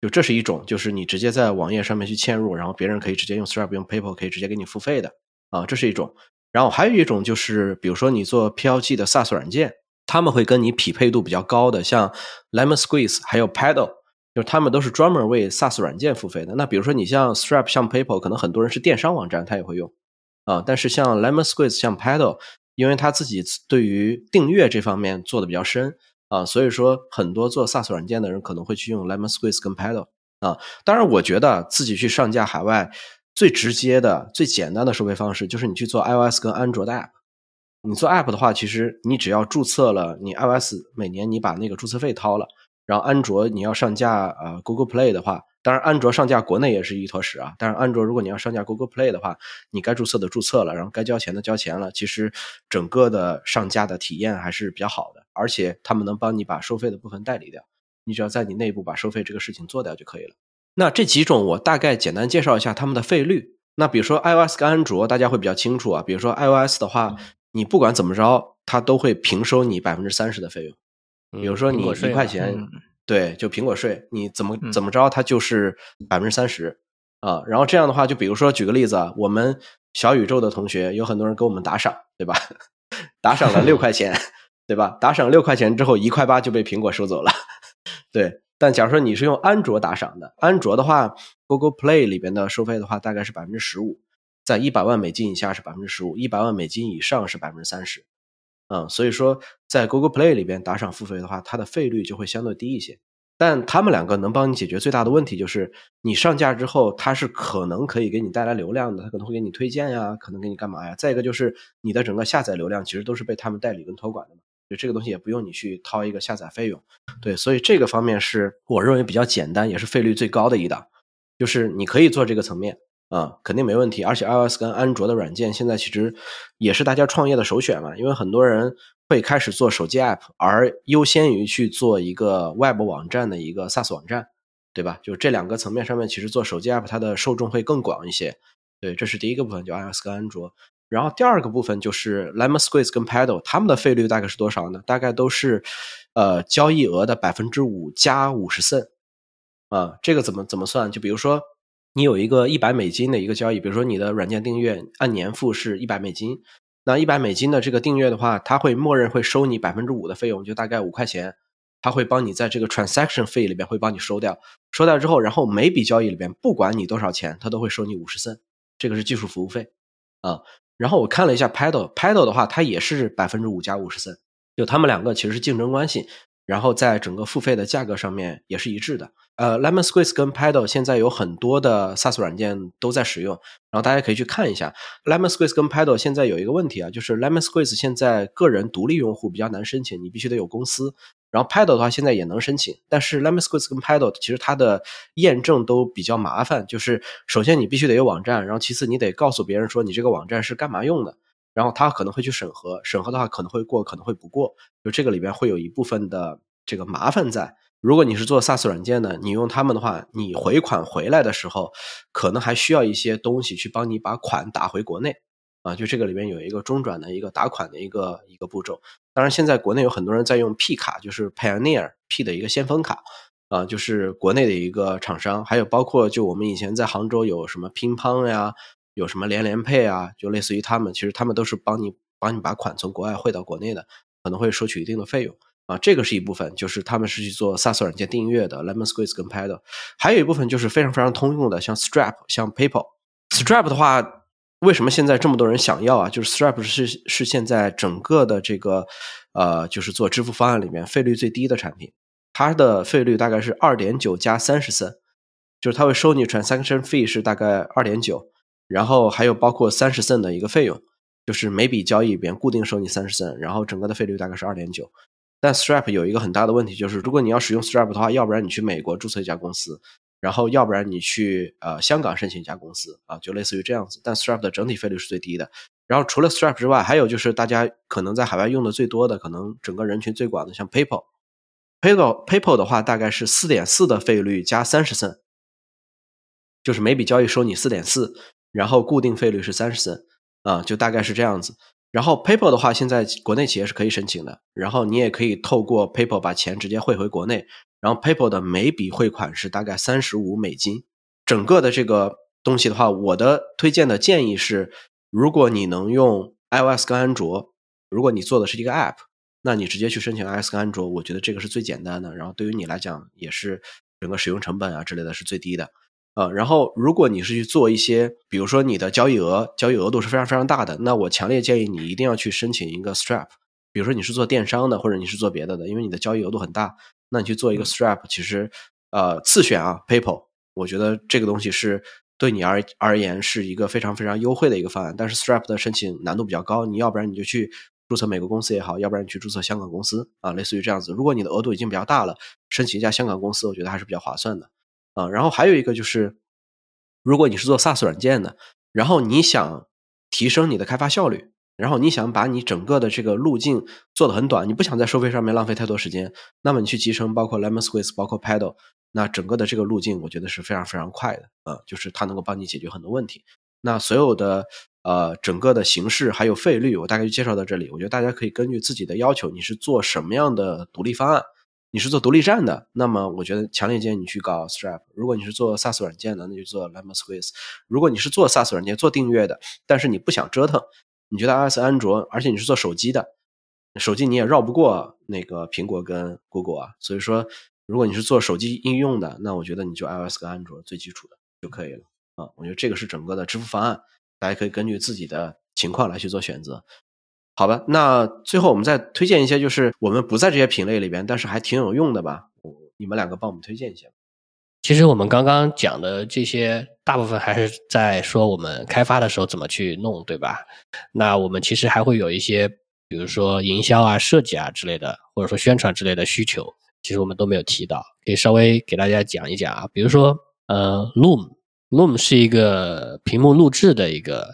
就这是一种，就是你直接在网页上面去嵌入，然后别人可以直接用 Stripe、用 PayPal 可以直接给你付费的。啊，这是一种，然后还有一种就是，比如说你做 PLG 的 SaaS 软件，他们会跟你匹配度比较高的，像 Lemon Squeeze 还有 Paddle，就是他们都是专门为 SaaS 软件付费的。那比如说你像 Stripe、像 PayPal，可能很多人是电商网站，他也会用啊。但是像 Lemon Squeeze、像 Paddle，因为他自己对于订阅这方面做的比较深啊，所以说很多做 SaaS 软件的人可能会去用 Lemon Squeeze 跟 Paddle 啊。当然，我觉得自己去上架海外。最直接的、最简单的收费方式就是你去做 iOS 跟安卓的 App。你做 App 的话，其实你只要注册了，你 iOS 每年你把那个注册费掏了，然后安卓你要上架呃 Google Play 的话，当然安卓上架国内也是一坨屎啊。但是安卓如果你要上架 Google Play 的话，你该注册的注册了，然后该交钱的交钱了，其实整个的上架的体验还是比较好的，而且他们能帮你把收费的部分代理掉，你只要在你内部把收费这个事情做掉就可以了。那这几种我大概简单介绍一下他们的费率。那比如说 iOS 跟安卓，大家会比较清楚啊。比如说 iOS 的话，你不管怎么着，它都会平收你百分之三十的费用。比如说你一块钱，对，就苹果税，你怎么怎么着，它就是百分之三十啊。然后这样的话，就比如说举个例子啊，我们小宇宙的同学有很多人给我们打赏，对吧？打赏了六块钱，对吧？打赏六块钱之后，一块八就被苹果收走了，对。但假如说你是用安卓打赏的，安卓的话，Google Play 里边的收费的话，大概是百分之十五，在一百万美金以下是百分之十五，一百万美金以上是百分之三十，嗯，所以说在 Google Play 里边打赏付费的话，它的费率就会相对低一些。但他们两个能帮你解决最大的问题，就是你上架之后，它是可能可以给你带来流量的，它可能会给你推荐呀，可能给你干嘛呀？再一个就是你的整个下载流量其实都是被他们代理跟托管的嘛。就这个东西也不用你去掏一个下载费用，对，所以这个方面是我认为比较简单，也是费率最高的一档，就是你可以做这个层面啊，肯定没问题。而且 iOS 跟安卓的软件现在其实也是大家创业的首选嘛，因为很多人会开始做手机 App，而优先于去做一个 Web 网站的一个 SaaS 网站，对吧？就这两个层面上面，其实做手机 App 它的受众会更广一些。对，这是第一个部分，就 iOS 跟安卓。然后第二个部分就是 Lemon Squeeze 跟 Paddle，他们的费率大概是多少呢？大概都是，呃，交易额的百分之五加五十 cent，啊，这个怎么怎么算？就比如说你有一个一百美金的一个交易，比如说你的软件订阅按年付是一百美金，那一百美金的这个订阅的话，它会默认会收你百分之五的费用，就大概五块钱，它会帮你在这个 transaction 费里边会帮你收掉，收掉之后，然后每笔交易里边不管你多少钱，它都会收你五十 cent，这个是技术服务费，啊。然后我看了一下 Paddle，Paddle 的话，它也是百分之五加五十三，就他们两个其实是竞争关系，然后在整个付费的价格上面也是一致的。呃，Lemon Squeeze 跟 Paddle 现在有很多的 SaaS 软件都在使用，然后大家可以去看一下。Lemon Squeeze 跟 Paddle 现在有一个问题啊，就是 Lemon Squeeze 现在个人独立用户比较难申请，你必须得有公司。然后 Paddle 的话，现在也能申请，但是 Lemon Squeeze 跟 Paddle 其实它的验证都比较麻烦。就是首先你必须得有网站，然后其次你得告诉别人说你这个网站是干嘛用的，然后他可能会去审核，审核的话可能会过，可能会不过，就这个里边会有一部分的这个麻烦在。如果你是做 SaaS 软件的，你用他们的话，你回款回来的时候，可能还需要一些东西去帮你把款打回国内。啊，就这个里面有一个中转的一个打款的一个一个步骤。当然，现在国内有很多人在用 P 卡，就是 Pioneer P 的一个先锋卡，啊，就是国内的一个厂商。还有包括就我们以前在杭州有什么乒乓呀，有什么连连配啊，就类似于他们，其实他们都是帮你帮你把款从国外汇到国内的，可能会收取一定的费用。啊，这个是一部分，就是他们是去做 SaaS 软件订阅的，Lemon Squeeze 跟 Paddle。还有一部分就是非常非常通用的，像 Stripe、像 PayPal。Stripe 的话。为什么现在这么多人想要啊？就是 Stripe 是是现在整个的这个呃，就是做支付方案里面费率最低的产品，它的费率大概是二点九加三十森，就是它会收你 transaction fee 是大概二点九，然后还有包括三十森的一个费用，就是每笔交易里边固定收你三十森，然后整个的费率大概是二点九。但 Stripe 有一个很大的问题，就是如果你要使用 Stripe 的话，要不然你去美国注册一家公司。然后，要不然你去呃香港申请一家公司啊，就类似于这样子。但 Stripe 的整体费率是最低的。然后除了 Stripe 之外，还有就是大家可能在海外用的最多的，可能整个人群最广的，像 PayPal。PayPal PayPal 的话，大概是四点四的费率加三十森，就是每笔交易收你四点四，然后固定费率是三十森啊，就大概是这样子。然后 PayPal 的话，现在国内企业是可以申请的，然后你也可以透过 PayPal 把钱直接汇回国内。然后 PayPal 的每笔汇款是大概三十五美金，整个的这个东西的话，我的推荐的建议是，如果你能用 iOS 跟安卓，如果你做的是一个 App，那你直接去申请 iOS 跟安卓，我觉得这个是最简单的，然后对于你来讲也是整个使用成本啊之类的是最低的，啊，然后如果你是去做一些，比如说你的交易额交易额度是非常非常大的，那我强烈建议你一定要去申请一个 Stripe，比如说你是做电商的或者你是做别的的，因为你的交易额度很大。那你去做一个 Stripe，其实，呃，次选啊，PayPal，我觉得这个东西是对你而而言是一个非常非常优惠的一个方案。但是 Stripe 的申请难度比较高，你要不然你就去注册美国公司也好，要不然你去注册香港公司啊，类似于这样子。如果你的额度已经比较大了，申请一家香港公司，我觉得还是比较划算的啊。然后还有一个就是，如果你是做 SaaS 软件的，然后你想提升你的开发效率。然后你想把你整个的这个路径做得很短，你不想在收费上面浪费太多时间，那么你去集成包括 Lemon Squeeze，包括 Paddle，那整个的这个路径我觉得是非常非常快的啊，就是它能够帮你解决很多问题。那所有的呃整个的形式还有费率，我大概就介绍到这里。我觉得大家可以根据自己的要求，你是做什么样的独立方案？你是做独立站的，那么我觉得强烈建议你去搞 Stripe。如果你是做 SaaS 软件的，那就做 Lemon Squeeze。如果你是做 SaaS 软件做订阅的，但是你不想折腾。你觉得 iOS、安卓，而且你是做手机的，手机你也绕不过那个苹果跟 Google 啊。所以说，如果你是做手机应用的，那我觉得你就 iOS 跟安卓最基础的就可以了啊。我觉得这个是整个的支付方案，大家可以根据自己的情况来去做选择。好吧，那最后我们再推荐一些，就是我们不在这些品类里边，但是还挺有用的吧？你们两个帮我们推荐一下。其实我们刚刚讲的这些，大部分还是在说我们开发的时候怎么去弄，对吧？那我们其实还会有一些，比如说营销啊、设计啊之类的，或者说宣传之类的需求，其实我们都没有提到，可以稍微给大家讲一讲啊。比如说，呃，Loom，Loom 是一个屏幕录制的一个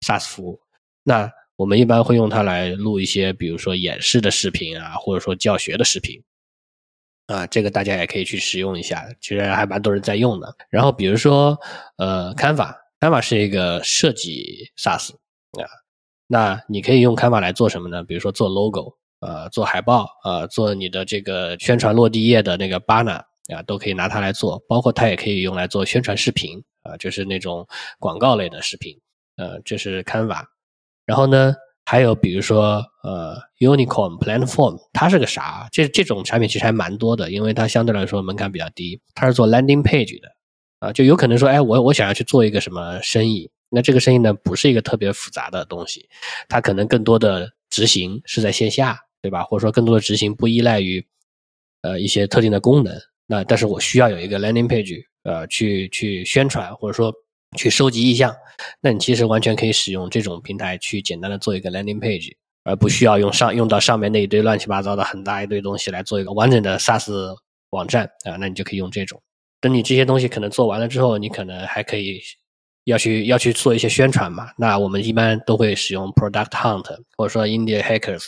SaaS 服务，那我们一般会用它来录一些，比如说演示的视频啊，或者说教学的视频。啊，这个大家也可以去使用一下，其实还蛮多人在用的。然后比如说，呃，Canva，Canva 是一个设计 SaaS 啊，那你可以用 Canva 来做什么呢？比如说做 logo，呃，做海报，呃，做你的这个宣传落地页的那个 banner 啊，都可以拿它来做。包括它也可以用来做宣传视频啊，就是那种广告类的视频。呃，这是 Canva。然后呢？还有比如说，呃，Unicorn Platform，它是个啥？这这种产品其实还蛮多的，因为它相对来说门槛比较低。它是做 Landing Page 的，啊，就有可能说，哎，我我想要去做一个什么生意，那这个生意呢，不是一个特别复杂的东西，它可能更多的执行是在线下，对吧？或者说更多的执行不依赖于，呃，一些特定的功能。那但是我需要有一个 Landing Page，呃，去去宣传，或者说。去收集意向，那你其实完全可以使用这种平台去简单的做一个 landing page，而不需要用上用到上面那一堆乱七八糟的很大一堆东西来做一个完整的 SaaS 网站啊，那你就可以用这种。等你这些东西可能做完了之后，你可能还可以要去要去做一些宣传嘛。那我们一般都会使用 Product Hunt 或者说 India Hackers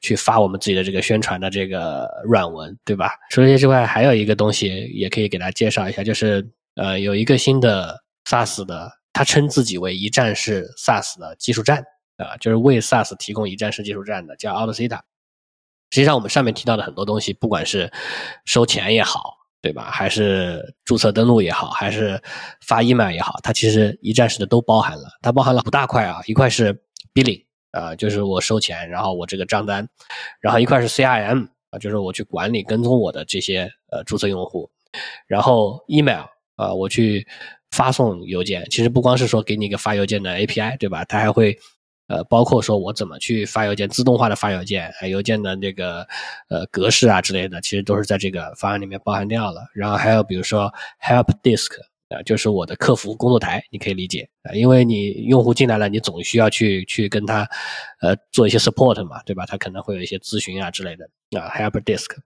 去发我们自己的这个宣传的这个软文，对吧？除了这些之外，还有一个东西也可以给大家介绍一下，就是呃有一个新的。SaaS 的，他称自己为一站式 SaaS 的技术站啊，就是为 SaaS 提供一站式技术站的，叫 Autocita。实际上，我们上面提到的很多东西，不管是收钱也好，对吧？还是注册登录也好，还是发 email 也好，它其实一站式的都包含了。它包含了五大块啊，一块是 Billing 啊，就是我收钱，然后我这个账单；然后一块是 CRM 啊，就是我去管理跟踪我的这些呃注册用户；然后 email 啊，我去。发送邮件其实不光是说给你一个发邮件的 API，对吧？它还会，呃，包括说我怎么去发邮件，自动化的发邮件，邮件的这个呃格式啊之类的，其实都是在这个方案里面包含掉了。然后还有比如说 Help Desk 啊，就是我的客服工作台，你可以理解啊，因为你用户进来了，你总需要去去跟他呃做一些 support 嘛，对吧？他可能会有一些咨询啊之类的啊，Help Desk。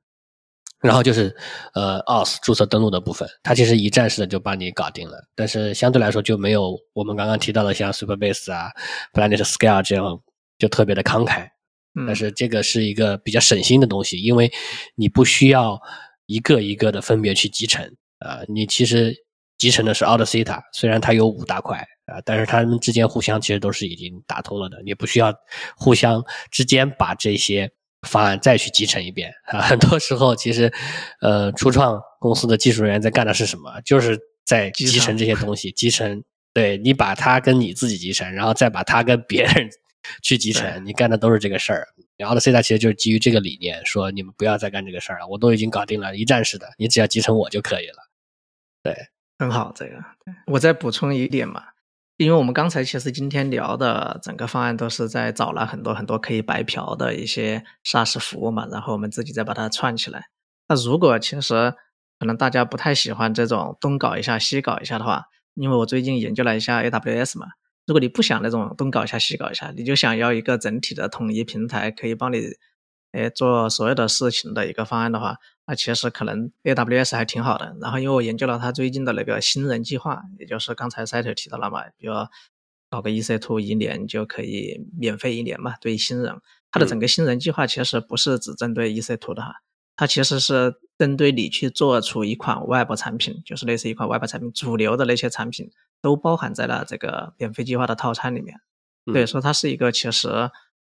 然后就是，呃，auth 注册登录的部分，它其实一站式的就帮你搞定了，但是相对来说就没有我们刚刚提到的像 Superbase 啊、Planet Scale 这样就特别的慷慨。但是这个是一个比较省心的东西，因为你不需要一个一个的分别去集成啊，你其实集成的是 Autocita，虽然它有五大块啊，但是它们之间互相其实都是已经打通了的，你不需要互相之间把这些。方案再去集成一遍啊，很多时候其实，呃，初创公司的技术人员在干的是什么？就是在集成这些东西，集成，对你把它跟你自己集成，然后再把它跟别人 去集成，你干的都是这个事儿。然后的 C 大其实就是基于这个理念，说你们不要再干这个事儿了，我都已经搞定了，一站式的，你只要集成我就可以了。对，很好，这个，我再补充一点嘛。因为我们刚才其实今天聊的整个方案都是在找了很多很多可以白嫖的一些 SaaS 服务嘛，然后我们自己再把它串起来。那如果其实可能大家不太喜欢这种东搞一下西搞一下的话，因为我最近研究了一下 AWS 嘛。如果你不想那种东搞一下西搞一下，你就想要一个整体的统一平台，可以帮你，哎，做所有的事情的一个方案的话，那其实可能 AWS 还挺好的。然后因为我研究了它最近的那个新人计划，也就是刚才赛特提到了嘛，比如搞个 EC2 一年就可以免费一年嘛，对于新人，它的整个新人计划其实不是只针对 EC2 的哈，它其实是针对你去做出一款 Web 产品，就是类似一款 Web 产品，主流的那些产品。都包含在了这个免费计划的套餐里面，对，说它是一个其实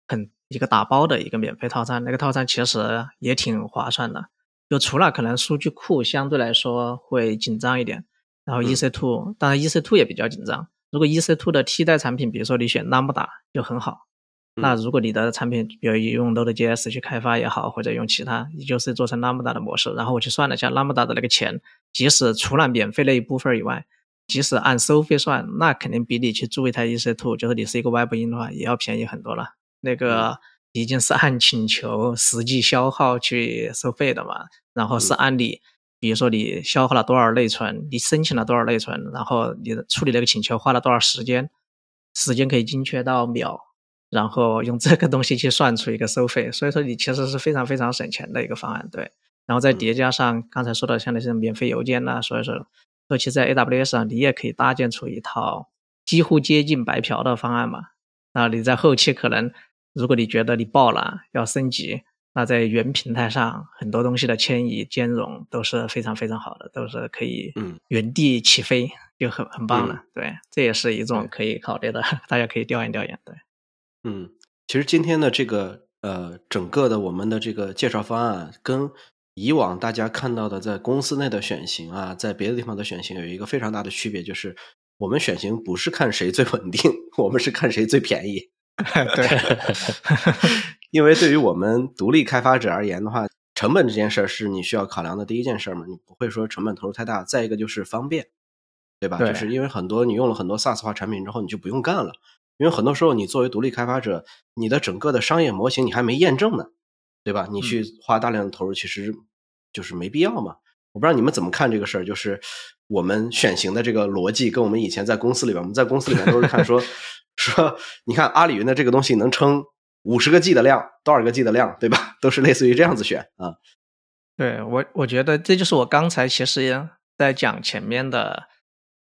很一个打包的一个免费套餐，那个套餐其实也挺划算的。就除了可能数据库相对来说会紧张一点，然后 EC2 当然 EC2 也比较紧张。如果 EC2 的替代产品，比如说你选 Lambda 就很好。那如果你的产品比如用 Node.js 去开发也好，或者用其他，你就是做成 Lambda 的模式。然后我去算了一下 Lambda 的那个钱，即使除了免费那一部分以外。即使按收费算，那肯定比你去租一台 EC2，就是你是一个 Web 音的话，也要便宜很多了。那个已经是按请求实际消耗去收费的嘛，然后是按你，比如说你消耗了多少内存，你申请了多少内存，然后你处理那个请求花了多少时间，时间可以精确到秒，然后用这个东西去算出一个收费。所以说你其实是非常非常省钱的一个方案，对。然后再叠加上刚才说的像那些免费邮件呐，所以说。尤其在 AWS 上，你也可以搭建出一套几乎接近白嫖的方案嘛。那你在后期可能，如果你觉得你爆了要升级，那在原平台上很多东西的迁移兼容都是非常非常好的，都是可以原地起飞，就很很棒了。对，这也是一种可以考虑的，大家可以调研调研。对，嗯，其实今天的这个呃，整个的我们的这个介绍方案跟。以往大家看到的在公司内的选型啊，在别的地方的选型有一个非常大的区别，就是我们选型不是看谁最稳定，我们是看谁最便宜。对，因为对于我们独立开发者而言的话，成本这件事儿是你需要考量的第一件事嘛，你不会说成本投入太大。再一个就是方便，对吧？就是因为很多你用了很多 SaaS 化产品之后，你就不用干了，因为很多时候你作为独立开发者，你的整个的商业模型你还没验证呢。对吧？你去花大量的投入，其实就是没必要嘛。我不知道你们怎么看这个事儿，就是我们选型的这个逻辑，跟我们以前在公司里边，我们在公司里面都是看说 说，你看阿里云的这个东西能撑五十个 G 的量，多少个 G 的量，对吧？都是类似于这样子选啊。对我，我觉得这就是我刚才其实在讲前面的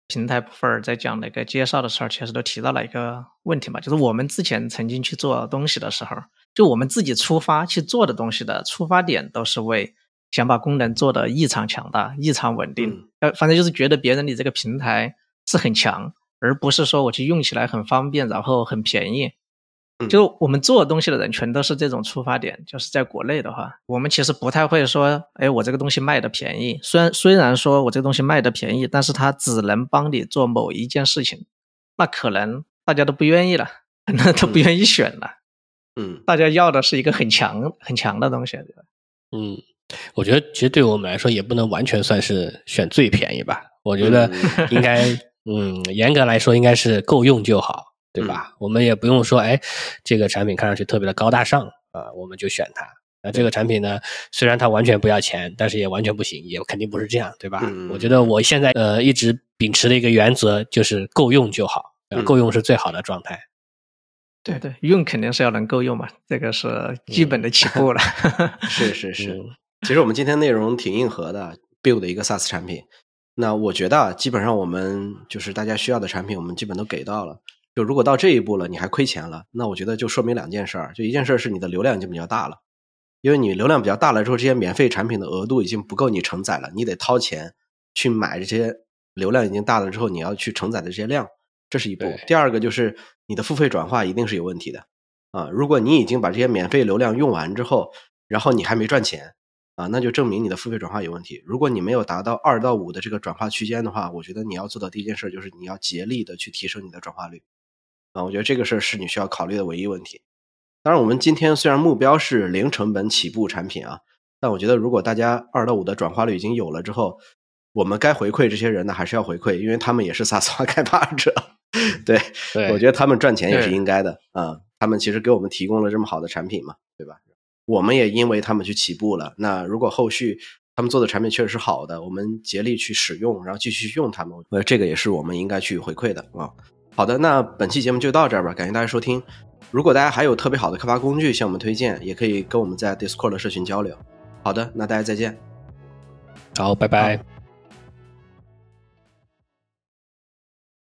平台部分，在讲那个介绍的时候，其实都提到了一个问题嘛，就是我们之前曾经去做东西的时候。就我们自己出发去做的东西的出发点，都是为想把功能做的异常强大、异常稳定。呃，反正就是觉得别人你这个平台是很强，而不是说我去用起来很方便，然后很便宜。就我们做东西的人全都是这种出发点。就是在国内的话，我们其实不太会说，哎，我这个东西卖的便宜。虽然虽然说我这个东西卖的便宜，但是它只能帮你做某一件事情，那可能大家都不愿意了，那都不愿意选了。嗯，大家要的是一个很强很强的东西，对吧？嗯，我觉得其实对我们来说也不能完全算是选最便宜吧。我觉得应该，嗯，严格来说应该是够用就好，对吧？我们也不用说，哎，这个产品看上去特别的高大上啊，我们就选它。那这个产品呢，虽然它完全不要钱，但是也完全不行，也肯定不是这样，对吧？我觉得我现在呃一直秉持的一个原则就是够用就好，够用是最好的状态。对对，用肯定是要能够用嘛，这个是基本的起步了。是是是，其实我们今天内容挺硬核的，build 一个 SaaS 产品。那我觉得基本上我们就是大家需要的产品，我们基本都给到了。就如果到这一步了，你还亏钱了，那我觉得就说明两件事儿。就一件事儿是你的流量已经比较大了，因为你流量比较大了之后，这些免费产品的额度已经不够你承载了，你得掏钱去买这些流量已经大了之后你要去承载的这些量。这是一步。第二个就是你的付费转化一定是有问题的啊！如果你已经把这些免费流量用完之后，然后你还没赚钱啊，那就证明你的付费转化有问题。如果你没有达到二到五的这个转化区间的话，我觉得你要做的第一件事就是你要竭力的去提升你的转化率啊！我觉得这个事儿是你需要考虑的唯一问题。当然，我们今天虽然目标是零成本起步产品啊，但我觉得如果大家二到五的转化率已经有了之后，我们该回馈这些人呢，还是要回馈，因为他们也是 SaaS 化开发者。对，我觉得他们赚钱也是应该的啊。他们其实给我们提供了这么好的产品嘛，对吧？我们也因为他们去起步了。那如果后续他他们做的产品确实是好的，我们竭力去使用，然后继续用他们，呃，这个也是我们应该去回馈的啊。好的，那本期节目就到这儿吧，感谢大家收听。如果大家还有特别好的开发工具向我们推荐，也可以跟我们在 Discord 社群交流。好的，那大家再见。好，拜拜。